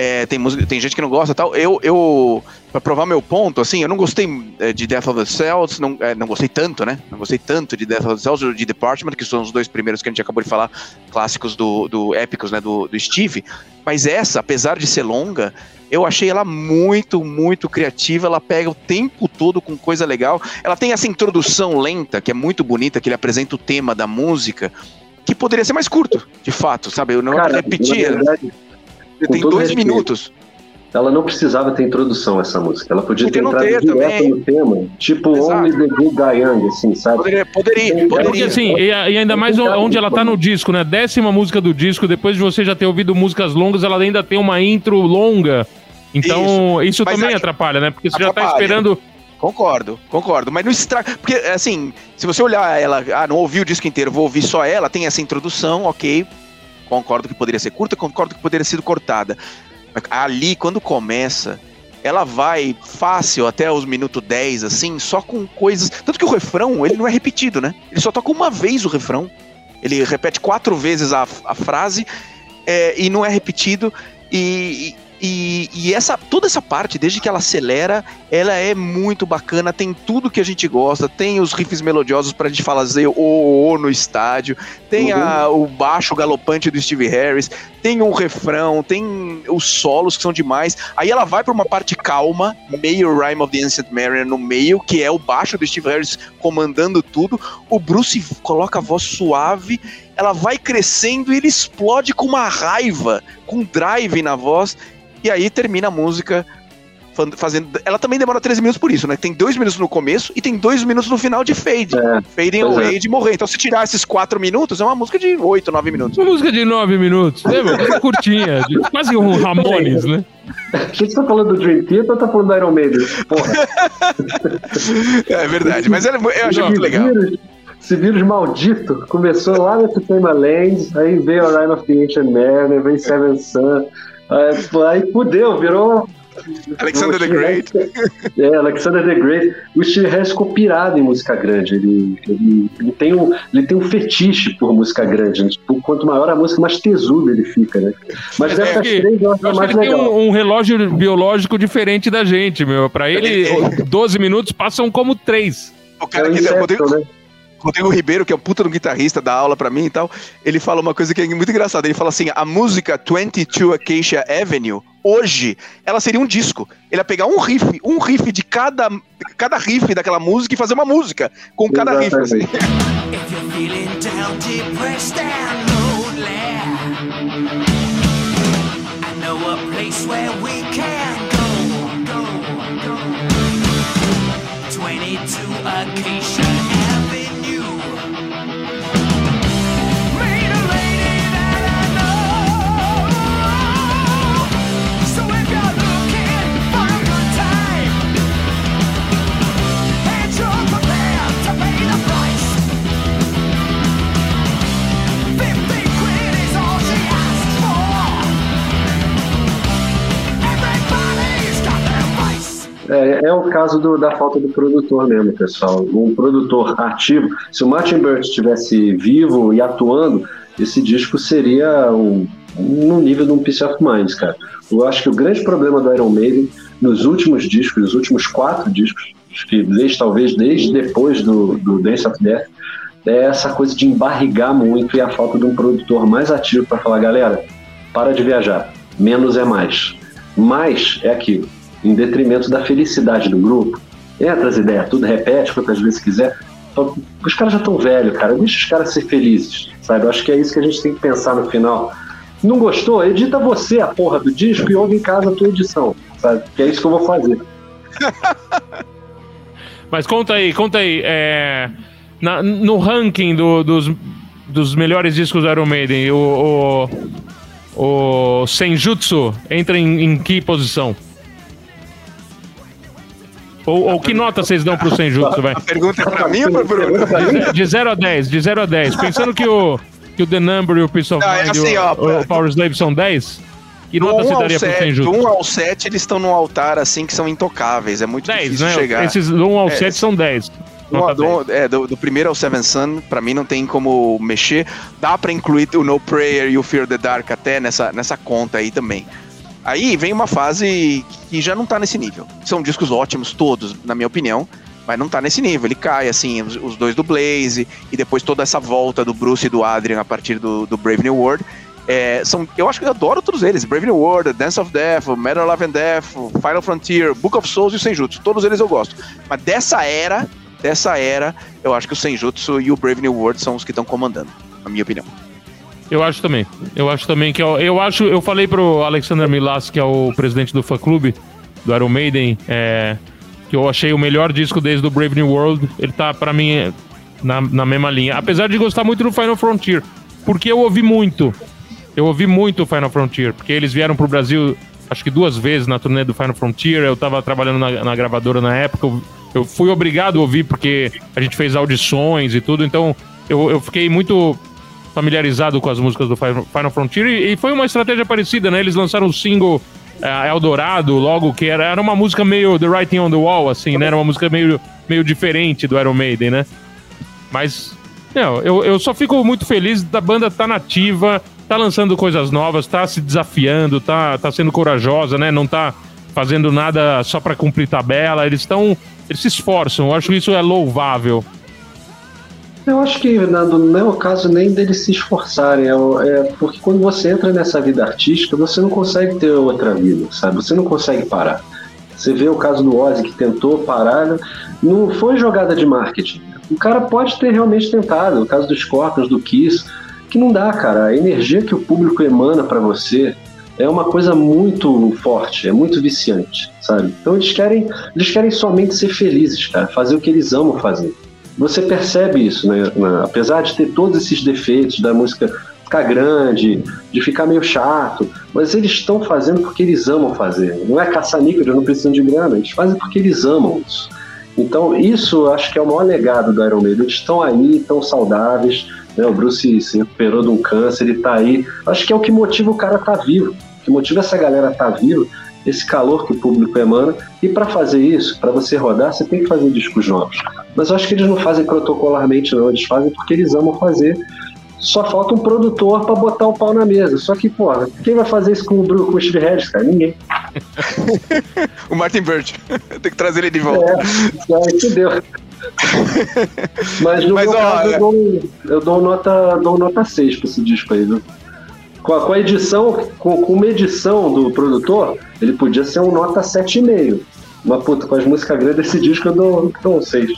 É, tem, música, tem gente que não gosta e tal. Eu, eu, pra provar meu ponto, assim, eu não gostei é, de Death of the Cells, não, é, não gostei tanto, né? Não gostei tanto de Death of the Cells ou de Department, que são os dois primeiros que a gente acabou de falar, clássicos do, do épicos, né? Do, do Steve. Mas essa, apesar de ser longa, eu achei ela muito, muito criativa. Ela pega o tempo todo com coisa legal. Ela tem essa introdução lenta, que é muito bonita, que ele apresenta o tema da música, que poderia ser mais curto, de fato, sabe? Eu não Cara, repetir. na verdade, com Tem dois respeito. minutos. ela não precisava ter introdução essa música. Ela podia Podia ter não entrado ter direto também. no tema. Tipo Exato. Only the Good Die Young, assim, sabe? Poderia, poderia, É, Porque poderia. assim, e, e ainda mais onde ela tá no disco, né? Décima música do disco, depois de você já ter ouvido músicas longas, ela ainda tem uma intro longa. Então, isso, Mas também aí- atrapalha, né? Porque você já tá Atrapalha. esperando. Concordo, concordo. Mas não estraga. Porque, assim, se você olhar ela, ah, não ouvi o disco inteiro, vou ouvir só ela, tem essa introdução, ok. Concordo que poderia ser curta, concordo que poderia ter sido cortada. Ali, quando começa, ela vai fácil até os minutos 10, assim, só com coisas. Tanto que o refrão, ele não é repetido, né? Ele só toca uma vez o refrão. Ele repete quatro vezes a, a frase é, e não é repetido. E, e, e, essa toda essa parte, desde que ela acelera, ela é muito bacana. Tem tudo que a gente gosta. Tem os riffs melodiosos pra gente fazer o, o, o no estádio. Tem uhum. a, o baixo galopante do Steve Harris. Tem um refrão. Tem os solos que são demais. Aí ela vai pra uma parte calma, meio Rhyme of the Ancient Mariner no meio, que é o baixo do Steve Harris comandando tudo. O Bruce coloca a voz suave ela vai crescendo e ele explode com uma raiva, com drive na voz. E aí termina a música fazendo. Ela também demora 13 minutos por isso, né? Tem dois minutos no começo e tem dois minutos no final de fade. É, Fading away é. de morrer. Então, se tirar esses quatro minutos, é uma música de 8, 9 minutos. Uma música de 9 minutos. É, curtinha. De, quase um Ramones, né? Você tá falando do Dream Theater ou tá falando do Iron Maiden? Porra. é verdade, mas eu achei muito legal. Esse vírus maldito começou lá no Tutema Land, aí veio a Rime of the Ancient Mariner, veio Seven Sun. Aí, aí fudeu, virou. Alexander the Great. É, Alexander the Great. O Steve Harris ficou pirado em música grande. Ele, ele, ele, tem, um, ele tem um fetiche por música grande. Né? Tipo, quanto maior a música, mais tesudo ele fica, né? Mas é, dessas é três, eu acho, eu acho mais que ele legal. tem um, um, relógio biológico diferente da gente, meu. Pra ele, 12 minutos passam como 3. O cara é que inseto, Rodrigo, né? Rodrigo Ribeiro, que é um puta do guitarrista, dá aula pra mim e tal, ele fala uma coisa que é muito engraçada. Ele fala assim: a música 22 Acacia Avenue, hoje, ela seria um disco. Ele ia pegar um riff, um riff de cada, cada riff daquela música e fazer uma música com cada riff. Assim. If É, é o caso do, da falta do produtor mesmo, pessoal. Um produtor ativo. Se o Martin Bird estivesse vivo e atuando, esse disco seria um, no nível de um Peace of Minds, cara. Eu acho que o grande problema do Iron Maiden, nos últimos discos, nos últimos quatro discos, que desde, talvez desde depois do, do Dance of Death, é essa coisa de embarrigar muito e a falta de um produtor mais ativo para falar, galera, para de viajar, menos é mais. Mais é aquilo em detrimento da felicidade do grupo. Entra as ideias, tudo repete quantas vezes quiser. Os caras já estão velhos, cara. Deixa os caras ser felizes, sabe? Eu acho que é isso que a gente tem que pensar no final. Não gostou? Edita você a porra do disco e ouve em casa a tua edição, sabe? Que é isso que eu vou fazer. Mas conta aí, conta aí. É, na, no ranking do, dos, dos melhores discos do Iron Maiden, o, o, o Senjutsu entra em, em que posição? Ou, ou que nota vocês dão pro Senjutsu, vai? A pergunta é pra mim ou pro Bruno? De 0 a 10, de 0 a 10. Pensando que o, que o The Number e o Peace of Não, é Mind é assim, e o, ó, o Power Slave são 10, que nota você daria 7, pro Senjutsu? Do 1 ao 7 eles estão num altar assim que são intocáveis, é muito 10, difícil né? chegar. Esses do 1 ao é, 7 são 10. Do, do, é, do, do, primeiro ao Seven Sun, pra mim não tem como mexer. Dá pra incluir o No Prayer e o Fear the Dark até nessa, nessa conta aí também. Aí vem uma fase que já não tá nesse nível. São discos ótimos, todos, na minha opinião, mas não tá nesse nível. Ele cai, assim, os, dois do Blaze, e depois toda essa volta do Bruce e do Adrian a partir do, do Brave New World. É, são, eu acho que eu adoro todos eles: Brave New World, Dance of Death, Metal Love and Death, Final Frontier, Book of Souls e o Senjutsu. Todos eles eu gosto. Mas dessa era, dessa era, eu acho que o Senjutsu e o Brave New World são os que estão comandando, na minha opinião. Eu acho também. Eu acho também que. Eu, eu acho. Eu falei pro Alexander Milas, que é o presidente do fã clube do Iron Maiden, é, que eu achei o melhor disco desde o Brave New World. Ele tá, para mim, na, na mesma linha. Apesar de gostar muito do Final Frontier. Porque eu ouvi muito. Eu ouvi muito o Final Frontier. Porque eles vieram pro Brasil, acho que duas vezes na turnê do Final Frontier. Eu tava trabalhando na, na gravadora na época. Eu, eu fui obrigado a ouvir porque a gente fez audições e tudo. Então eu, eu fiquei muito familiarizado com as músicas do Fi- Final Frontier e, e foi uma estratégia parecida, né? Eles lançaram o single eh, Eldorado, logo que era, era uma música meio The Writing on the Wall, assim, né? Era uma música meio, meio diferente do Iron Maiden, né? Mas, não, eu, eu só fico muito feliz da banda tá nativa, tá lançando coisas novas, tá se desafiando, tá, tá sendo corajosa, né? Não tá fazendo nada só pra cumprir tabela. Eles estão. Eles se esforçam. Eu acho que isso é louvável. Eu acho que Nando, não é o caso nem deles se esforçarem, é, é porque quando você entra nessa vida artística, você não consegue ter outra vida, sabe? Você não consegue parar. Você vê o caso do Ozzy que tentou parar, né? não foi jogada de marketing. O cara pode ter realmente tentado, o caso dos Scorpions, do Kiss, que não dá, cara. A energia que o público emana pra você é uma coisa muito forte, é muito viciante, sabe? Então eles querem, eles querem somente ser felizes, cara, fazer o que eles amam fazer. Você percebe isso, né? Na- apesar de ter todos esses defeitos da música ficar grande, de ficar meio chato, mas eles estão fazendo porque eles amam fazer. Não é caça-níquel, eles não precisam de grana, eles fazem porque eles amam isso. Então, isso acho que é o maior legado do Iron Maiden. Eles estão aí, estão saudáveis. Né? O Bruce se recuperou de um câncer, ele está aí. Acho que é o que motiva o cara estar vivo. O que motiva essa galera estar vivo, esse calor que o público emana. E para fazer isso, para você rodar, você tem que fazer discos novos. Mas eu acho que eles não fazem protocolarmente, não. Eles fazem porque eles amam fazer. Só falta um produtor para botar o pau na mesa. Só que, porra, quem vai fazer isso com o, Bru- com o Steve Harris, cara? Ninguém. O Martin Bird. Tem que trazer ele de volta. É, aí fudeu. Mas no Mas, meu ó, caso, é- eu, dou, eu dou nota, dou nota 6 pra esse disco aí, viu? Com a, com a edição, com, com uma edição do produtor, ele podia ser um nota 7,5. Mas, puta, com as músicas grandes desse disco eu dou, dou um 6.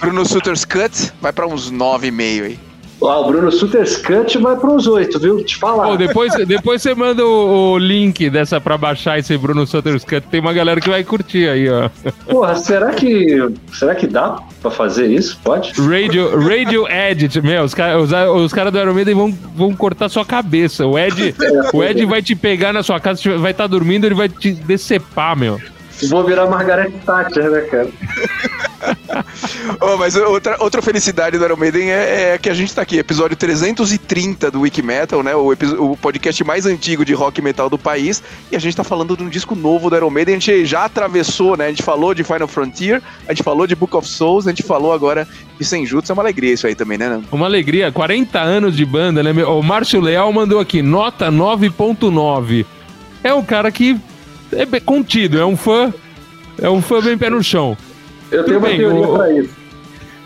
Bruno Suter's Cut vai pra uns 9,5 aí. Ah, o Bruno Suter's Cut vai para uns 8, viu? Te falar. Pô, depois, depois você manda o, o link dessa pra baixar esse Bruno Sutter's Cut. Tem uma galera que vai curtir aí, ó. Porra, será que, será que dá pra fazer isso? Pode? Radio, radio Edit, meu, os caras os, os cara do Iron Maiden vão, vão cortar sua cabeça. O Ed, o Ed vai te pegar na sua casa, vai estar dormindo, ele vai te decepar, meu. Vou virar Margaret Thatcher, né, cara? Oh, mas outra, outra felicidade do Iron Maiden é, é que a gente tá aqui, episódio 330 do Wiki Metal, né? O, o podcast mais antigo de rock metal do país. E a gente tá falando de um disco novo do Iron Maiden. A gente já atravessou, né? A gente falou de Final Frontier, a gente falou de Book of Souls, a gente falou agora de Senjutsu. É uma alegria isso aí também, né? Uma alegria, 40 anos de banda, né? O Márcio Leal mandou aqui, nota 9.9. É um cara que é contido, é um fã, é um fã bem pé no chão. Eu tenho uma teoria pra isso.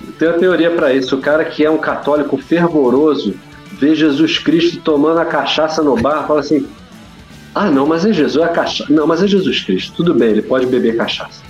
Eu tenho uma teoria pra isso. O cara que é um católico fervoroso vê Jesus Cristo tomando a cachaça no bar fala assim: Ah, não, mas é Jesus, é cachaça. Não, mas é Jesus Cristo. Tudo bem, ele pode beber cachaça.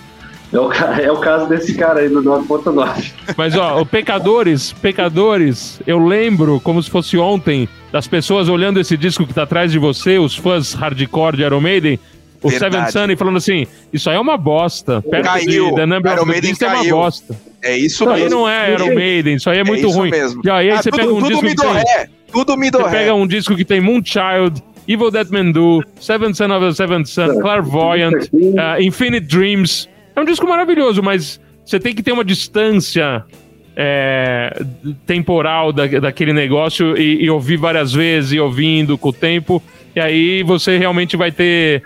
É o, é o caso desse cara aí do 9.9. Mas ó, o pecadores, pecadores, eu lembro como se fosse ontem das pessoas olhando esse disco que tá atrás de você, os fãs hardcore de Iron Maiden, o Verdade. Seven Sun e falando assim, isso aí é uma bosta. Perto Caiu. de The Number Iron of the Maiden Beast é uma bosta. É isso Isso aí mesmo. não é Iron Maiden, isso aí é muito isso ruim. mesmo. E aí, Ah, você tudo, pega um tudo disco me que tem... ré. Tudo me Você ré. pega um disco que tem Moonchild, Evil Dead Man Do, Seven Son of the Seventh Son, Clairvoyant, uh, Infinite Dreams. É um disco maravilhoso, mas você tem que ter uma distância é, temporal da, daquele negócio e, e ouvir várias vezes, e ouvindo com o tempo. E aí você realmente vai ter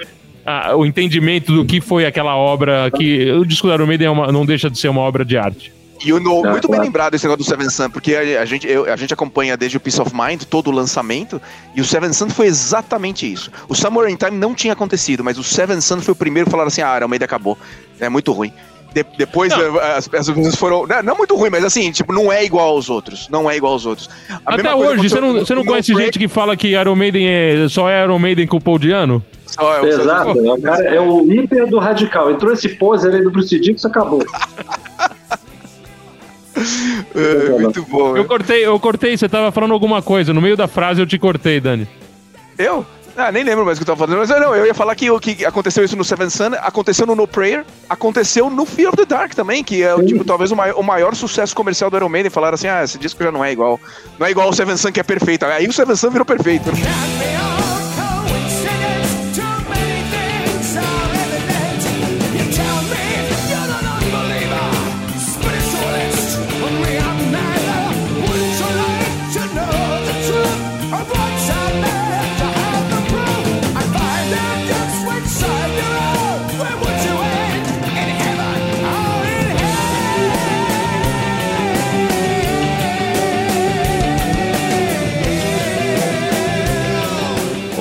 o entendimento do que foi aquela obra. que O disco da Maiden é uma- não deixa de ser uma obra de arte. E o no- muito bem lembrado esse negócio do Seven Sun, porque a, a gente, eu- a gente acompanha desde o Peace of Mind, todo o lançamento, e o Seven Sun foi exatamente isso. O Summer in Time não tinha acontecido, mas o Seven Sun foi o primeiro a falar assim: ah, Maiden acabou. É muito ruim. De- depois Não. eh, as, as pessoas foram. Não, não muito ruim, mas assim, tipo, não é igual aos outros. Não é igual aos outros. A Até mesma coisa hoje, você não, você não conhece No gente que fala que Iron Maiden é, só é Iron Maiden com o Paul Diano? Só é Exato, é o, cara, é o hiper do radical. Entrou esse pose ali do Bruce Dixon, acabou. É, muito bom. Eu cortei, eu cortei, você tava falando alguma coisa. No meio da frase eu te cortei, Dani. Eu? Ah, nem lembro mais o que eu tava falando, mas eu, não, eu ia falar que o que aconteceu isso no Seven Sun, aconteceu no No Prayer, aconteceu no Fear of the Dark também, que é tipo, talvez o maior, o maior sucesso comercial do Iron Maiden. Falaram assim: ah, esse disco já não é igual. Não é igual o Seven Sun que é perfeito. Aí o Seven Sun virou perfeito.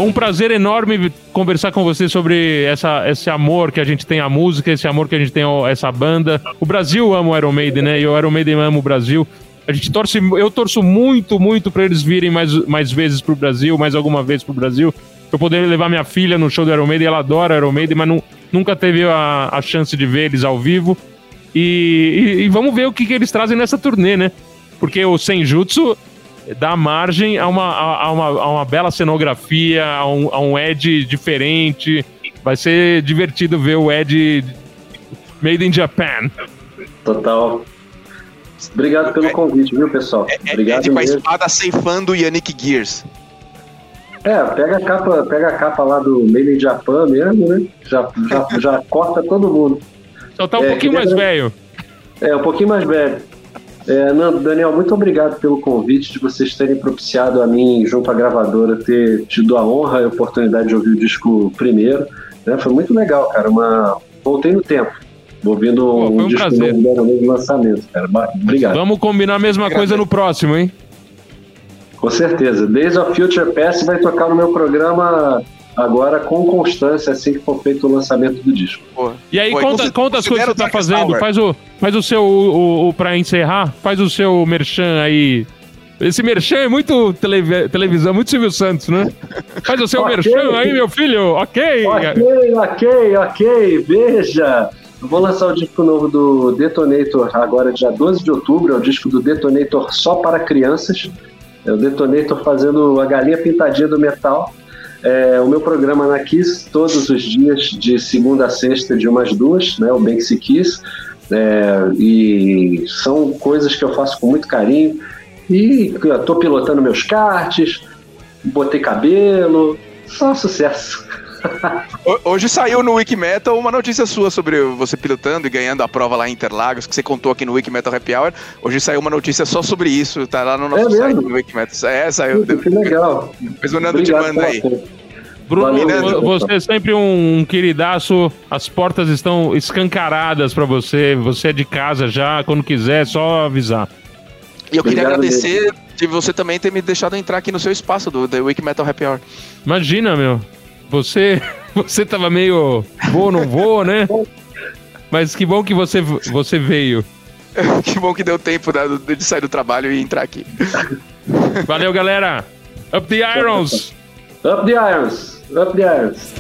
Um prazer enorme conversar com você sobre essa, esse amor que a gente tem à música, esse amor que a gente tem a essa banda. O Brasil ama o Iron Maiden, né? E o Iron Maiden ama o Brasil. A gente torce, eu torço muito, muito para eles virem mais, mais vezes pro Brasil, mais alguma vez pro Brasil. Eu poder levar minha filha no show do Iron Maiden, ela adora Iron Maiden, mas não, nunca teve a, a chance de ver eles ao vivo. E, e, e vamos ver o que, que eles trazem nessa turnê, né? Porque o Senjutsu dá margem a uma, a, a uma, a uma bela cenografia, a um, a um Ed diferente. Vai ser divertido ver o Ed Made in Japan. Total. Obrigado pelo convite, viu, pessoal? É, é, Obrigado é com a espada ceifando o Yannick Gears. É, pega a capa, pega a capa lá do Made in Japan mesmo, né? Já, já, já corta todo mundo. Só tá um É, pouquinho mais velho. É, um pouquinho mais velho. É, Nando, Daniel, muito obrigado pelo convite, de vocês terem propiciado a mim, junto à gravadora, ter tido a honra e a oportunidade de ouvir o disco primeiro. né? Foi muito legal, cara. Uma... Voltei no tempo, ouvindo Pô, um, um disco prazer. novo Maiden de lançamento, cara. Obrigado. Vamos combinar a mesma coisa no próximo, hein? Com certeza. Days of Future Past vai tocar no meu programa agora com constância, assim que for feito o lançamento do disco. Pô. E aí, Pô, conta, consi- conta as coisas que você tá fazendo. Faz o, faz o seu. O, o, pra encerrar, faz o seu merchan aí. Esse merchan é muito televi- televisão, muito Silvio Santos, né? Faz o seu Ok. merchan aí, meu filho. Ok. Ok, ok, ok. Veja, eu vou lançar o disco novo do Detonator agora, dia 12 de outubro. É o disco do Detonator só para crianças. É o Detonator fazendo a galinha pintadinha do metal. É, o meu programa na Kiss, todos os dias, de segunda a sexta, de umas duas, né? O Banksy Kiss. É, e são coisas que eu faço com muito carinho. E tô pilotando meus karts, botei cabelo, só sucesso. Ho- Hoje saiu no Wikimetal uma notícia sua sobre você pilotando e ganhando a prova lá em Interlagos, que você contou aqui no Wikimetal Happy Hour. Hoje saiu uma notícia só sobre isso, tá lá no nosso É site mesmo? do Wikimetal. É, saiu. Que legal. Depois o Nando te Obrigado manda pela aí. Bruno, Valeu, você é sempre um queridaço. As portas estão escancaradas pra você. Você é de casa já. Quando quiser, é só avisar. E eu queria Obrigado agradecer de você também ter me deixado entrar aqui no seu espaço do The Wikimetal Happy Hour. Imagina, meu. Você, você tava meio vou, não vou, né? Mas que bom que você, você veio. que bom que deu tempo da- de sair do trabalho e entrar aqui. Valeu, galera. Up the Irons. Up the irons! Up the irons!